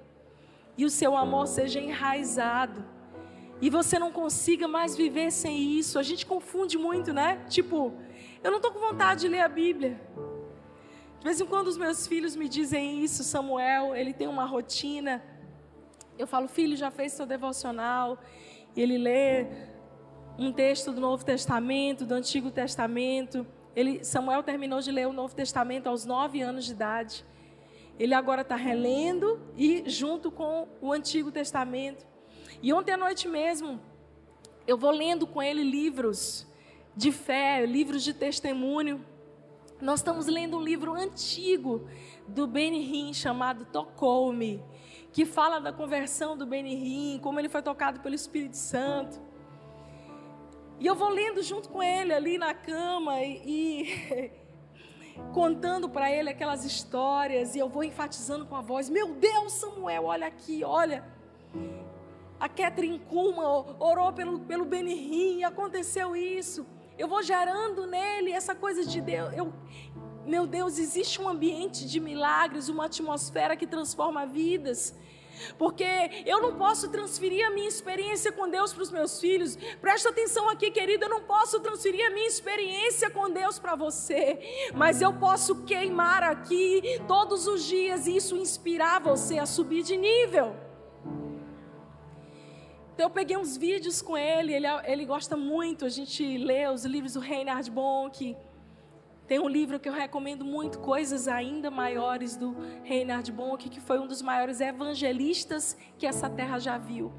e o seu amor seja enraizado e você não consiga mais viver sem isso. A gente confunde muito, né? Tipo, eu não estou com vontade de ler a Bíblia. De vez em quando os meus filhos me dizem isso, Samuel, ele tem uma rotina. Eu falo, filho, já fez seu devocional? E ele lê um texto do Novo Testamento, do Antigo Testamento. Ele, Samuel terminou de ler o Novo Testamento aos nove anos de idade. Ele agora está relendo e junto com o Antigo Testamento. E ontem à noite mesmo, eu vou lendo com ele livros de fé, livros de testemunho. Nós estamos lendo um livro antigo do Benny chamado Tocou-me, que fala da conversão do Benny como ele foi tocado pelo Espírito Santo. E eu vou lendo junto com ele ali na cama e, e contando para ele aquelas histórias e eu vou enfatizando com a voz: Meu Deus, Samuel, olha aqui, olha. A Catherine Kuma orou pelo, pelo Benihim, aconteceu isso. Eu vou gerando nele essa coisa de Deus. Eu, meu Deus, existe um ambiente de milagres, uma atmosfera que transforma vidas. Porque eu não posso transferir a minha experiência com Deus para os meus filhos. Presta atenção aqui, querido, eu não posso transferir a minha experiência com Deus para você, mas eu posso queimar aqui todos os dias e isso inspirar você a subir de nível. Então eu peguei uns vídeos com ele, ele, ele gosta muito, a gente lê os livros do Reinhard Bonk. Tem um livro que eu recomendo muito, Coisas Ainda Maiores, do Reinhard Bonk, que foi um dos maiores evangelistas que essa terra já viu.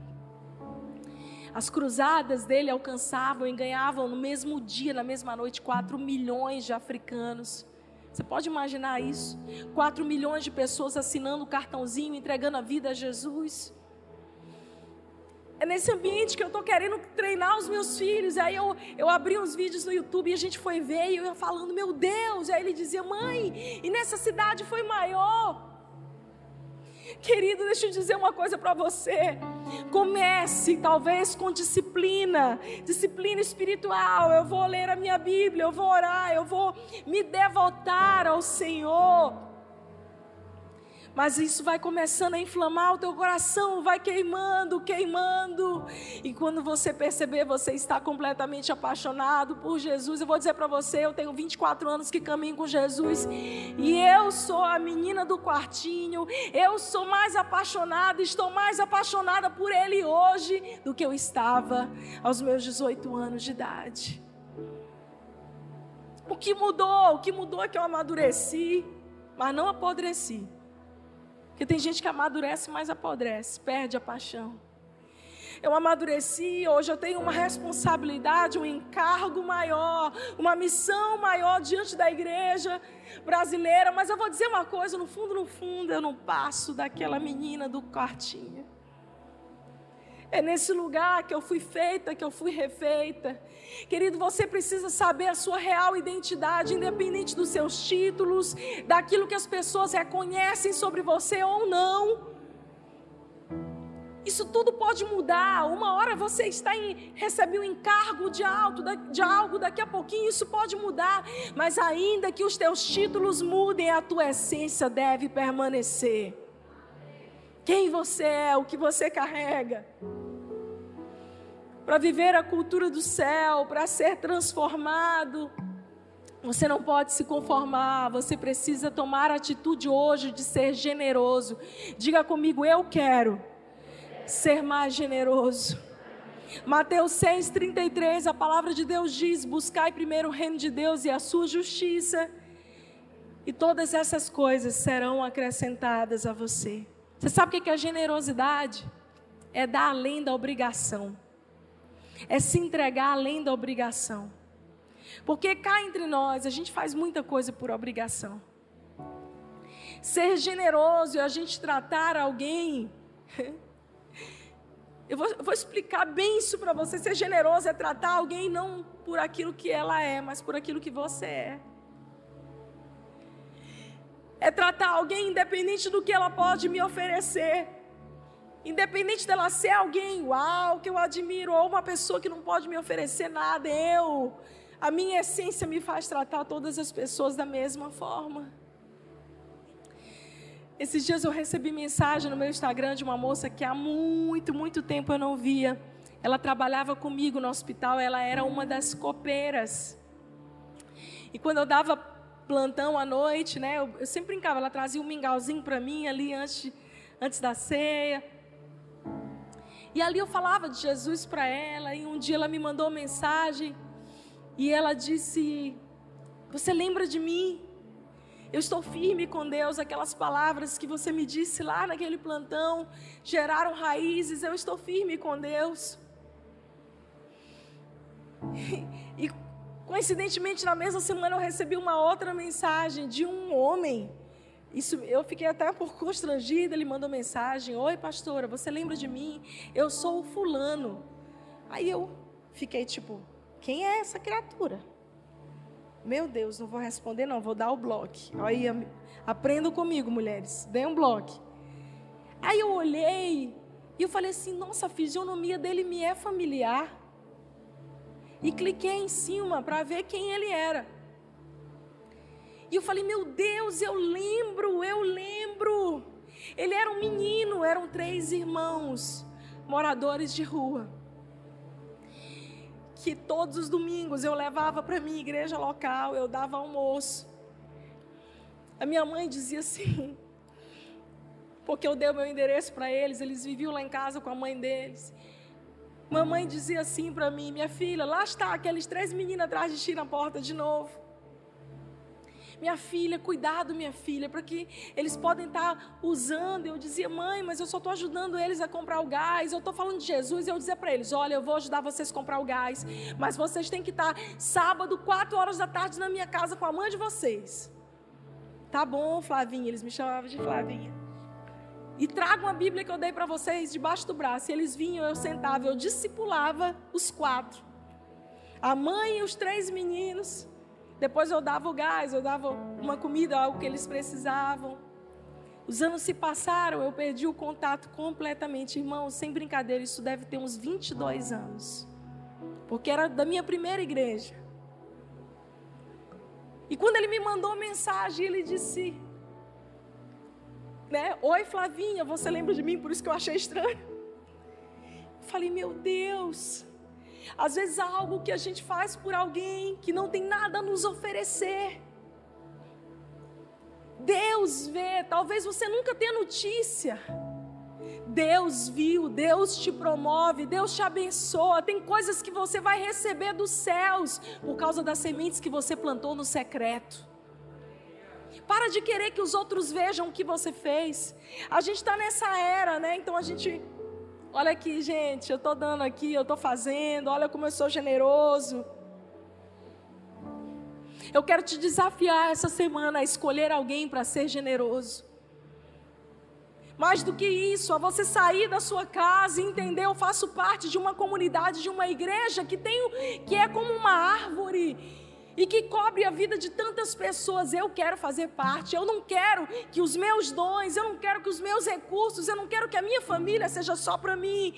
As cruzadas dele alcançavam e ganhavam no mesmo dia, na mesma noite, 4 milhões de africanos. Você pode imaginar isso? 4 milhões de pessoas assinando o cartãozinho, entregando a vida a Jesus. É nesse ambiente que eu estou querendo treinar os meus filhos. Aí eu, eu abri uns vídeos no YouTube e a gente foi ver e eu ia falando, meu Deus. E aí ele dizia, mãe, e nessa cidade foi maior. Querido, deixa eu dizer uma coisa para você. Comece, talvez, com disciplina, disciplina espiritual. Eu vou ler a minha Bíblia, eu vou orar, eu vou me devotar ao Senhor. Mas isso vai começando a inflamar o teu coração, vai queimando, queimando. E quando você perceber, você está completamente apaixonado por Jesus. Eu vou dizer para você, eu tenho 24 anos que caminho com Jesus. E eu sou a menina do quartinho. Eu sou mais apaixonada, estou mais apaixonada por Ele hoje do que eu estava aos meus 18 anos de idade. O que mudou? O que mudou é que eu amadureci, mas não apodreci. Porque tem gente que amadurece, mas apodrece, perde a paixão. Eu amadureci, hoje eu tenho uma responsabilidade, um encargo maior, uma missão maior diante da igreja brasileira, mas eu vou dizer uma coisa, no fundo, no fundo, eu não passo daquela menina do quartinho. É nesse lugar que eu fui feita, que eu fui refeita. Querido, você precisa saber a sua real identidade, independente dos seus títulos, daquilo que as pessoas reconhecem sobre você ou não. Isso tudo pode mudar. Uma hora você está em um encargo de, alto, de algo, daqui a pouquinho isso pode mudar. Mas ainda que os teus títulos mudem, a tua essência deve permanecer. Quem você é, o que você carrega para viver a cultura do céu, para ser transformado. Você não pode se conformar, você precisa tomar a atitude hoje de ser generoso. Diga comigo, eu quero ser mais generoso. Mateus 6,33, a palavra de Deus diz: Buscai primeiro o reino de Deus e a sua justiça, e todas essas coisas serão acrescentadas a você. Você sabe o que é generosidade? É dar além da obrigação é se entregar além da obrigação. Porque cá entre nós, a gente faz muita coisa por obrigação. Ser generoso e a gente tratar alguém. Eu vou, eu vou explicar bem isso para você. Ser generoso é tratar alguém não por aquilo que ela é, mas por aquilo que você é. É tratar alguém independente do que ela pode me oferecer. Independente dela ser alguém, uau, que eu admiro, ou uma pessoa que não pode me oferecer nada, eu, a minha essência me faz tratar todas as pessoas da mesma forma. Esses dias eu recebi mensagem no meu Instagram de uma moça que há muito, muito tempo eu não via. Ela trabalhava comigo no hospital, ela era uma das copeiras. E quando eu dava plantão à noite, né, eu, eu sempre brincava, ela trazia um mingauzinho para mim ali antes, antes da ceia. E ali eu falava de Jesus para ela, e um dia ela me mandou uma mensagem, e ela disse: Você lembra de mim? Eu estou firme com Deus, aquelas palavras que você me disse lá naquele plantão geraram raízes, eu estou firme com Deus. E, coincidentemente, na mesma semana eu recebi uma outra mensagem de um homem isso, eu fiquei até por constrangida. Ele mandou mensagem: Oi, pastora, você lembra de mim? Eu sou o fulano. Aí eu fiquei tipo: Quem é essa criatura? Meu Deus, não vou responder, não, vou dar o bloco. Aí, aprendam comigo, mulheres, dê um bloco. Aí eu olhei E eu falei assim: nossa, a fisionomia dele me é familiar. E cliquei em cima para ver quem ele era. E eu falei: meu Deus, eu lembro, eu lembro. Ele era um menino, eram três irmãos, moradores de rua. Que todos os domingos eu levava para minha igreja local, eu dava almoço. A minha mãe dizia assim: porque eu dei o meu endereço para eles, eles viviam lá em casa com a mãe deles. Mamãe dizia assim para mim: Minha filha, lá está aqueles três meninos atrás de ti na porta de novo. Minha filha, cuidado, minha filha, porque eles podem estar usando. Eu dizia, mãe, mas eu só estou ajudando eles a comprar o gás. Eu estou falando de Jesus e eu dizia para eles: Olha, eu vou ajudar vocês a comprar o gás, mas vocês têm que estar sábado, quatro horas da tarde, na minha casa com a mãe de vocês. Tá bom, Flavinha, eles me chamavam de Flavinha. E trago uma Bíblia que eu dei para vocês debaixo do braço. E eles vinham, eu sentava, eu discipulava os quatro. A mãe e os três meninos. Depois eu dava o gás, eu dava uma comida, algo que eles precisavam. Os anos se passaram, eu perdi o contato completamente. Irmão, sem brincadeira, isso deve ter uns 22 anos. Porque era da minha primeira igreja. E quando ele me mandou mensagem, ele disse: né? Oi, Flavinha, você lembra de mim? Por isso que eu achei estranho. falei, meu Deus. Às vezes há algo que a gente faz por alguém que não tem nada a nos oferecer. Deus vê, talvez você nunca tenha notícia. Deus viu, Deus te promove, Deus te abençoa. Tem coisas que você vai receber dos céus por causa das sementes que você plantou no secreto. Para de querer que os outros vejam o que você fez. A gente está nessa era, né? Então a gente. Olha aqui, gente, eu estou dando aqui, eu estou fazendo, olha como eu sou generoso. Eu quero te desafiar essa semana a escolher alguém para ser generoso. Mais do que isso, a você sair da sua casa e entender, eu faço parte de uma comunidade, de uma igreja que tem, que é como uma árvore e que cobre a vida de tantas pessoas. Eu quero fazer parte. Eu não quero que os meus dons, eu não quero que os meus recursos, eu não quero que a minha família seja só para mim,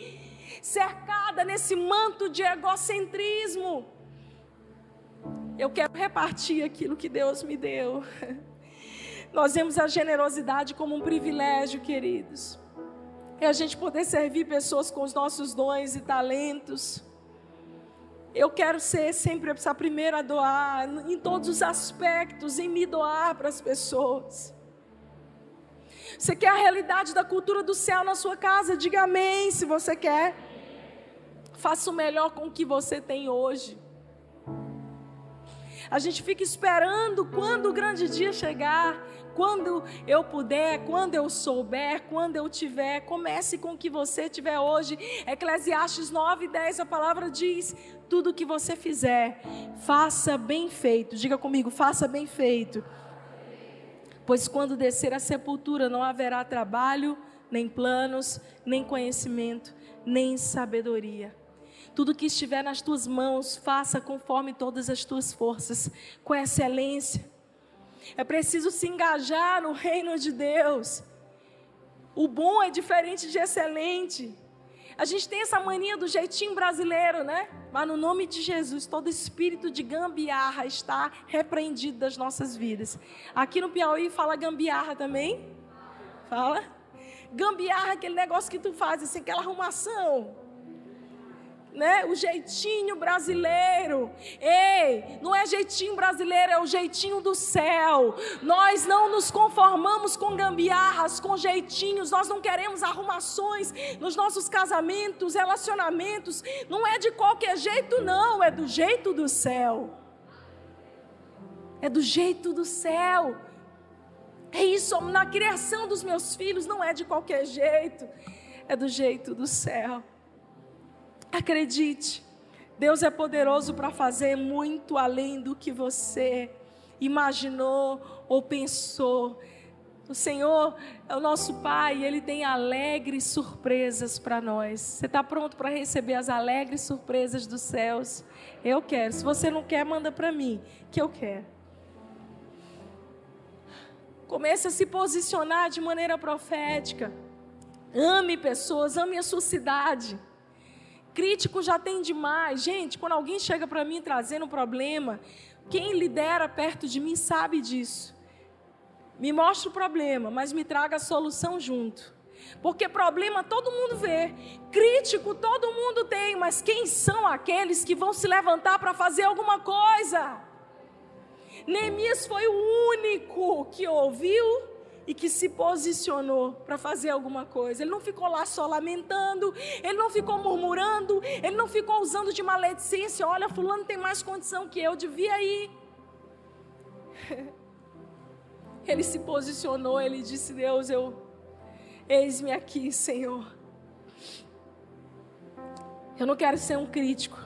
cercada nesse manto de egocentrismo. Eu quero repartir aquilo que Deus me deu. Nós vemos a generosidade como um privilégio, queridos. É a gente poder servir pessoas com os nossos dons e talentos. Eu quero ser sempre a primeira a doar, em todos os aspectos, em me doar para as pessoas. Você quer a realidade da cultura do céu na sua casa? Diga amém se você quer. Faça o melhor com o que você tem hoje. A gente fica esperando quando o grande dia chegar, quando eu puder, quando eu souber, quando eu tiver. Comece com o que você tiver hoje. Eclesiastes 9, 10, a palavra diz: tudo que você fizer, faça bem feito. Diga comigo, faça bem feito. Pois quando descer a sepultura, não haverá trabalho, nem planos, nem conhecimento, nem sabedoria. Tudo que estiver nas tuas mãos, faça conforme todas as tuas forças, com excelência é preciso se engajar no reino de Deus. O bom é diferente de excelente. A gente tem essa mania do jeitinho brasileiro, né? Mas no nome de Jesus, todo espírito de gambiarra está repreendido das nossas vidas. Aqui no Piauí fala gambiarra também? Fala? Gambiarra, aquele negócio que tu faz, assim, aquela arrumação né? O jeitinho brasileiro. Ei, não é jeitinho brasileiro, é o jeitinho do céu. Nós não nos conformamos com gambiarras, com jeitinhos. Nós não queremos arrumações nos nossos casamentos, relacionamentos. Não é de qualquer jeito, não. É do jeito do céu. É do jeito do céu. É isso, na criação dos meus filhos não é de qualquer jeito, é do jeito do céu. Acredite, Deus é poderoso para fazer muito além do que você imaginou ou pensou. O Senhor é o nosso Pai, Ele tem alegres surpresas para nós. Você está pronto para receber as alegres surpresas dos céus? Eu quero. Se você não quer, manda para mim, que eu quero. Comece a se posicionar de maneira profética. Ame pessoas, ame a sua cidade. Crítico já tem demais. Gente, quando alguém chega para mim trazendo um problema, quem lidera perto de mim sabe disso. Me mostra o problema, mas me traga a solução junto. Porque problema todo mundo vê, crítico todo mundo tem, mas quem são aqueles que vão se levantar para fazer alguma coisa? Neemias foi o único que ouviu e que se posicionou para fazer alguma coisa. Ele não ficou lá só lamentando, ele não ficou murmurando, ele não ficou usando de maledicência. Olha, fulano tem mais condição que eu, devia ir. Ele se posicionou, ele disse: Deus, eu eis-me aqui, Senhor. Eu não quero ser um crítico,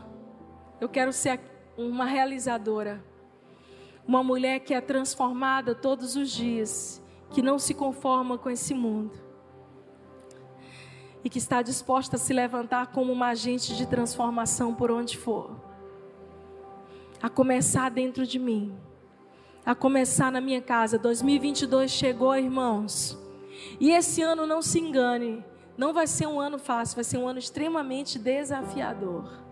eu quero ser uma realizadora. Uma mulher que é transformada todos os dias, que não se conforma com esse mundo. E que está disposta a se levantar como uma agente de transformação por onde for. A começar dentro de mim. A começar na minha casa. 2022 chegou, irmãos. E esse ano, não se engane, não vai ser um ano fácil, vai ser um ano extremamente desafiador.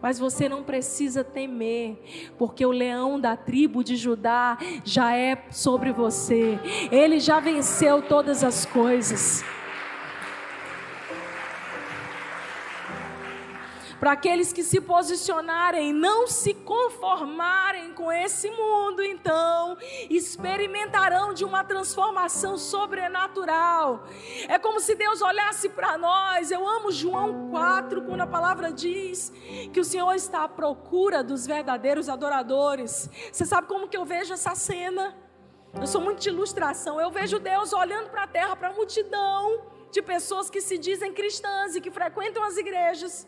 Mas você não precisa temer, porque o leão da tribo de Judá já é sobre você. Ele já venceu todas as coisas. Para aqueles que se posicionarem, não se conformarem com esse mundo, então experimentarão de uma transformação sobrenatural. É como se Deus olhasse para nós. Eu amo João 4, quando a palavra diz que o Senhor está à procura dos verdadeiros adoradores. Você sabe como que eu vejo essa cena? Eu sou muito de ilustração. Eu vejo Deus olhando para a terra, para a multidão de pessoas que se dizem cristãs e que frequentam as igrejas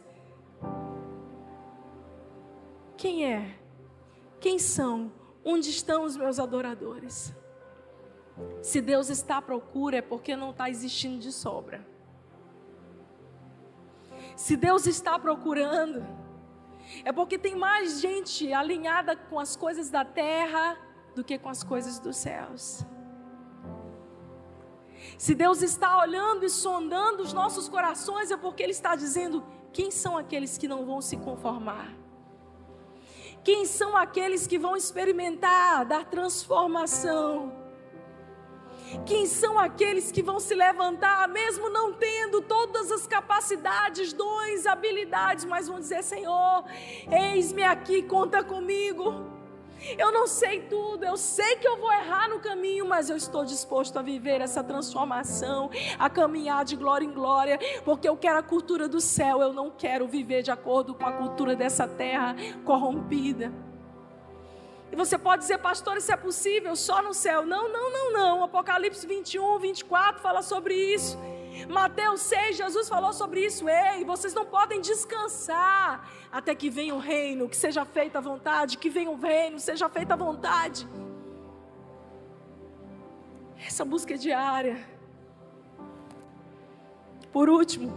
quem é? Quem são? Onde estão os meus adoradores? Se Deus está à procura, é porque não está existindo de sobra. Se Deus está procurando, é porque tem mais gente alinhada com as coisas da terra do que com as coisas dos céus. Se Deus está olhando e sondando os nossos corações, é porque Ele está dizendo: quem são aqueles que não vão se conformar? Quem são aqueles que vão experimentar da transformação? Quem são aqueles que vão se levantar, mesmo não tendo todas as capacidades, dons, habilidades, mas vão dizer: Senhor, eis-me aqui, conta comigo. Eu não sei tudo, eu sei que eu vou errar no caminho, mas eu estou disposto a viver essa transformação, a caminhar de glória em glória, porque eu quero a cultura do céu, eu não quero viver de acordo com a cultura dessa terra corrompida. E você pode dizer, pastor, isso é possível só no céu. Não, não, não, não. Apocalipse 21, 24 fala sobre isso. Mateus 6, Jesus falou sobre isso. Ei, vocês não podem descansar até que venha o reino, que seja feita a vontade, que venha o reino, seja feita a vontade. Essa busca é diária. Por último,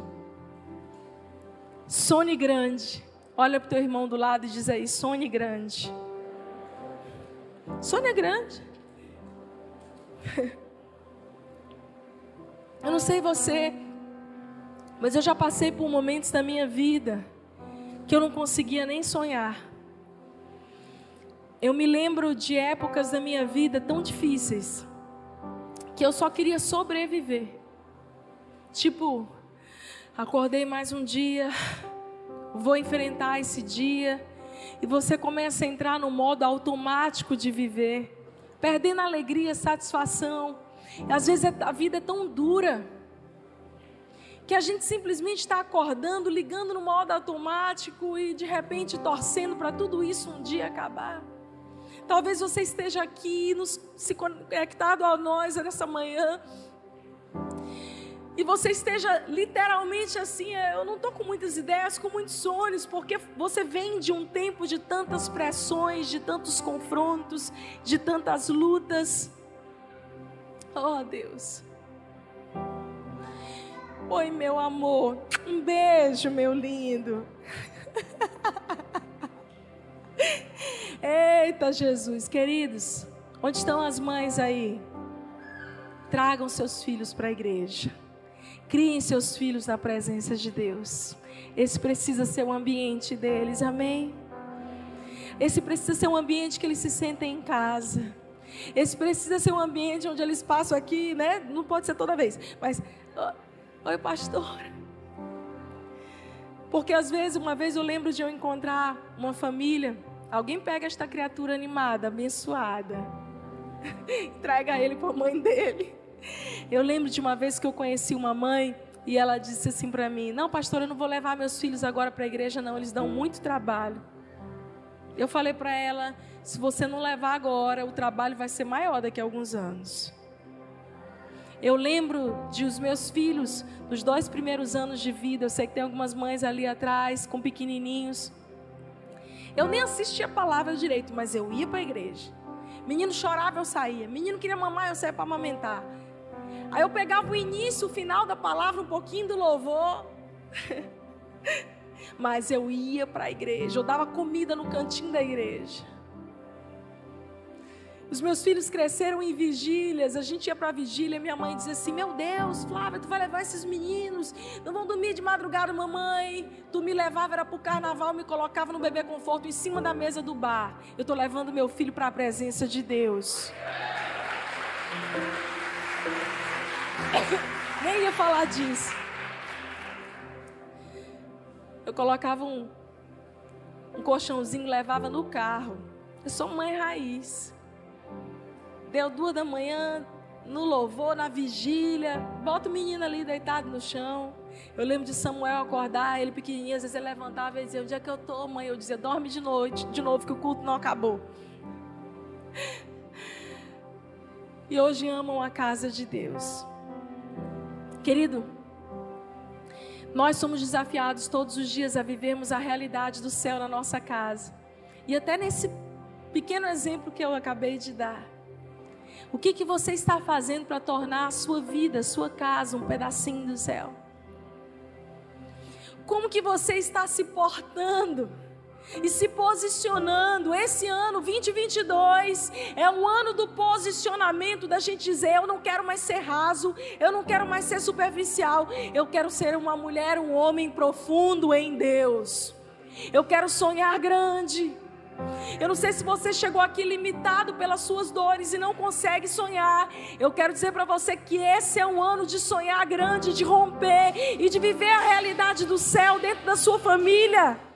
sonhe grande. Olha para o teu irmão do lado e diz aí: sonhe grande. Sonhe grande. Eu não sei você, mas eu já passei por momentos da minha vida que eu não conseguia nem sonhar. Eu me lembro de épocas da minha vida tão difíceis que eu só queria sobreviver. Tipo, acordei mais um dia, vou enfrentar esse dia, e você começa a entrar no modo automático de viver, perdendo alegria, satisfação. Às vezes é, a vida é tão dura que a gente simplesmente está acordando, ligando no modo automático e de repente torcendo para tudo isso um dia acabar. Talvez você esteja aqui nos, se conectado a nós nessa manhã e você esteja literalmente assim, é, eu não estou com muitas ideias, com muitos sonhos, porque você vem de um tempo de tantas pressões, de tantos confrontos, de tantas lutas. Oh Deus. Oi, meu amor. Um beijo, meu lindo. Eita, Jesus. Queridos, onde estão as mães aí? Tragam seus filhos para a igreja. Criem seus filhos na presença de Deus. Esse precisa ser o ambiente deles, amém? Esse precisa ser um ambiente que eles se sentem em casa. Esse precisa ser um ambiente onde eles passam aqui, né? Não pode ser toda vez, mas oi, pastora. Porque às vezes, uma vez eu lembro de eu encontrar uma família, alguém pega esta criatura animada, abençoada, entrega ele para a mãe dele. Eu lembro de uma vez que eu conheci uma mãe e ela disse assim para mim: Não, pastora, eu não vou levar meus filhos agora para a igreja, não, eles dão muito trabalho. Eu falei para ela: se você não levar agora, o trabalho vai ser maior daqui a alguns anos. Eu lembro de os meus filhos, nos dois primeiros anos de vida, eu sei que tem algumas mães ali atrás, com pequenininhos. Eu nem assistia a palavra direito, mas eu ia para a igreja. Menino chorava, eu saía. Menino queria mamar, eu saía para amamentar. Aí eu pegava o início, o final da palavra, um pouquinho do louvor. Mas eu ia para a igreja, eu dava comida no cantinho da igreja. Os meus filhos cresceram em vigílias. A gente ia para vigília. Minha mãe dizia assim: Meu Deus, Flávia, tu vai levar esses meninos. Não vão dormir de madrugada, mamãe. Tu me levava, era para o carnaval, me colocava no bebê conforto em cima da mesa do bar. Eu estou levando meu filho para a presença de Deus. Nem ia falar disso. Eu colocava um, um colchãozinho, levava no carro. Eu sou mãe raiz. Deu duas da manhã, no louvor, na vigília. Bota o menino ali deitado no chão. Eu lembro de Samuel acordar, ele pequenininho, às vezes ele levantava e dizia: Onde é que eu estou, mãe? Eu dizia: Dorme de noite, de novo, que o culto não acabou. E hoje amam a casa de Deus. Querido, nós somos desafiados todos os dias a vivermos a realidade do céu na nossa casa. E até nesse pequeno exemplo que eu acabei de dar. O que, que você está fazendo para tornar a sua vida, a sua casa, um pedacinho do céu? Como que você está se portando? e se posicionando. Esse ano 2022 é o ano do posicionamento da gente dizer: eu não quero mais ser raso, eu não quero mais ser superficial, eu quero ser uma mulher, um homem profundo em Deus. Eu quero sonhar grande. Eu não sei se você chegou aqui limitado pelas suas dores e não consegue sonhar. Eu quero dizer para você que esse é um ano de sonhar grande, de romper e de viver a realidade do céu dentro da sua família.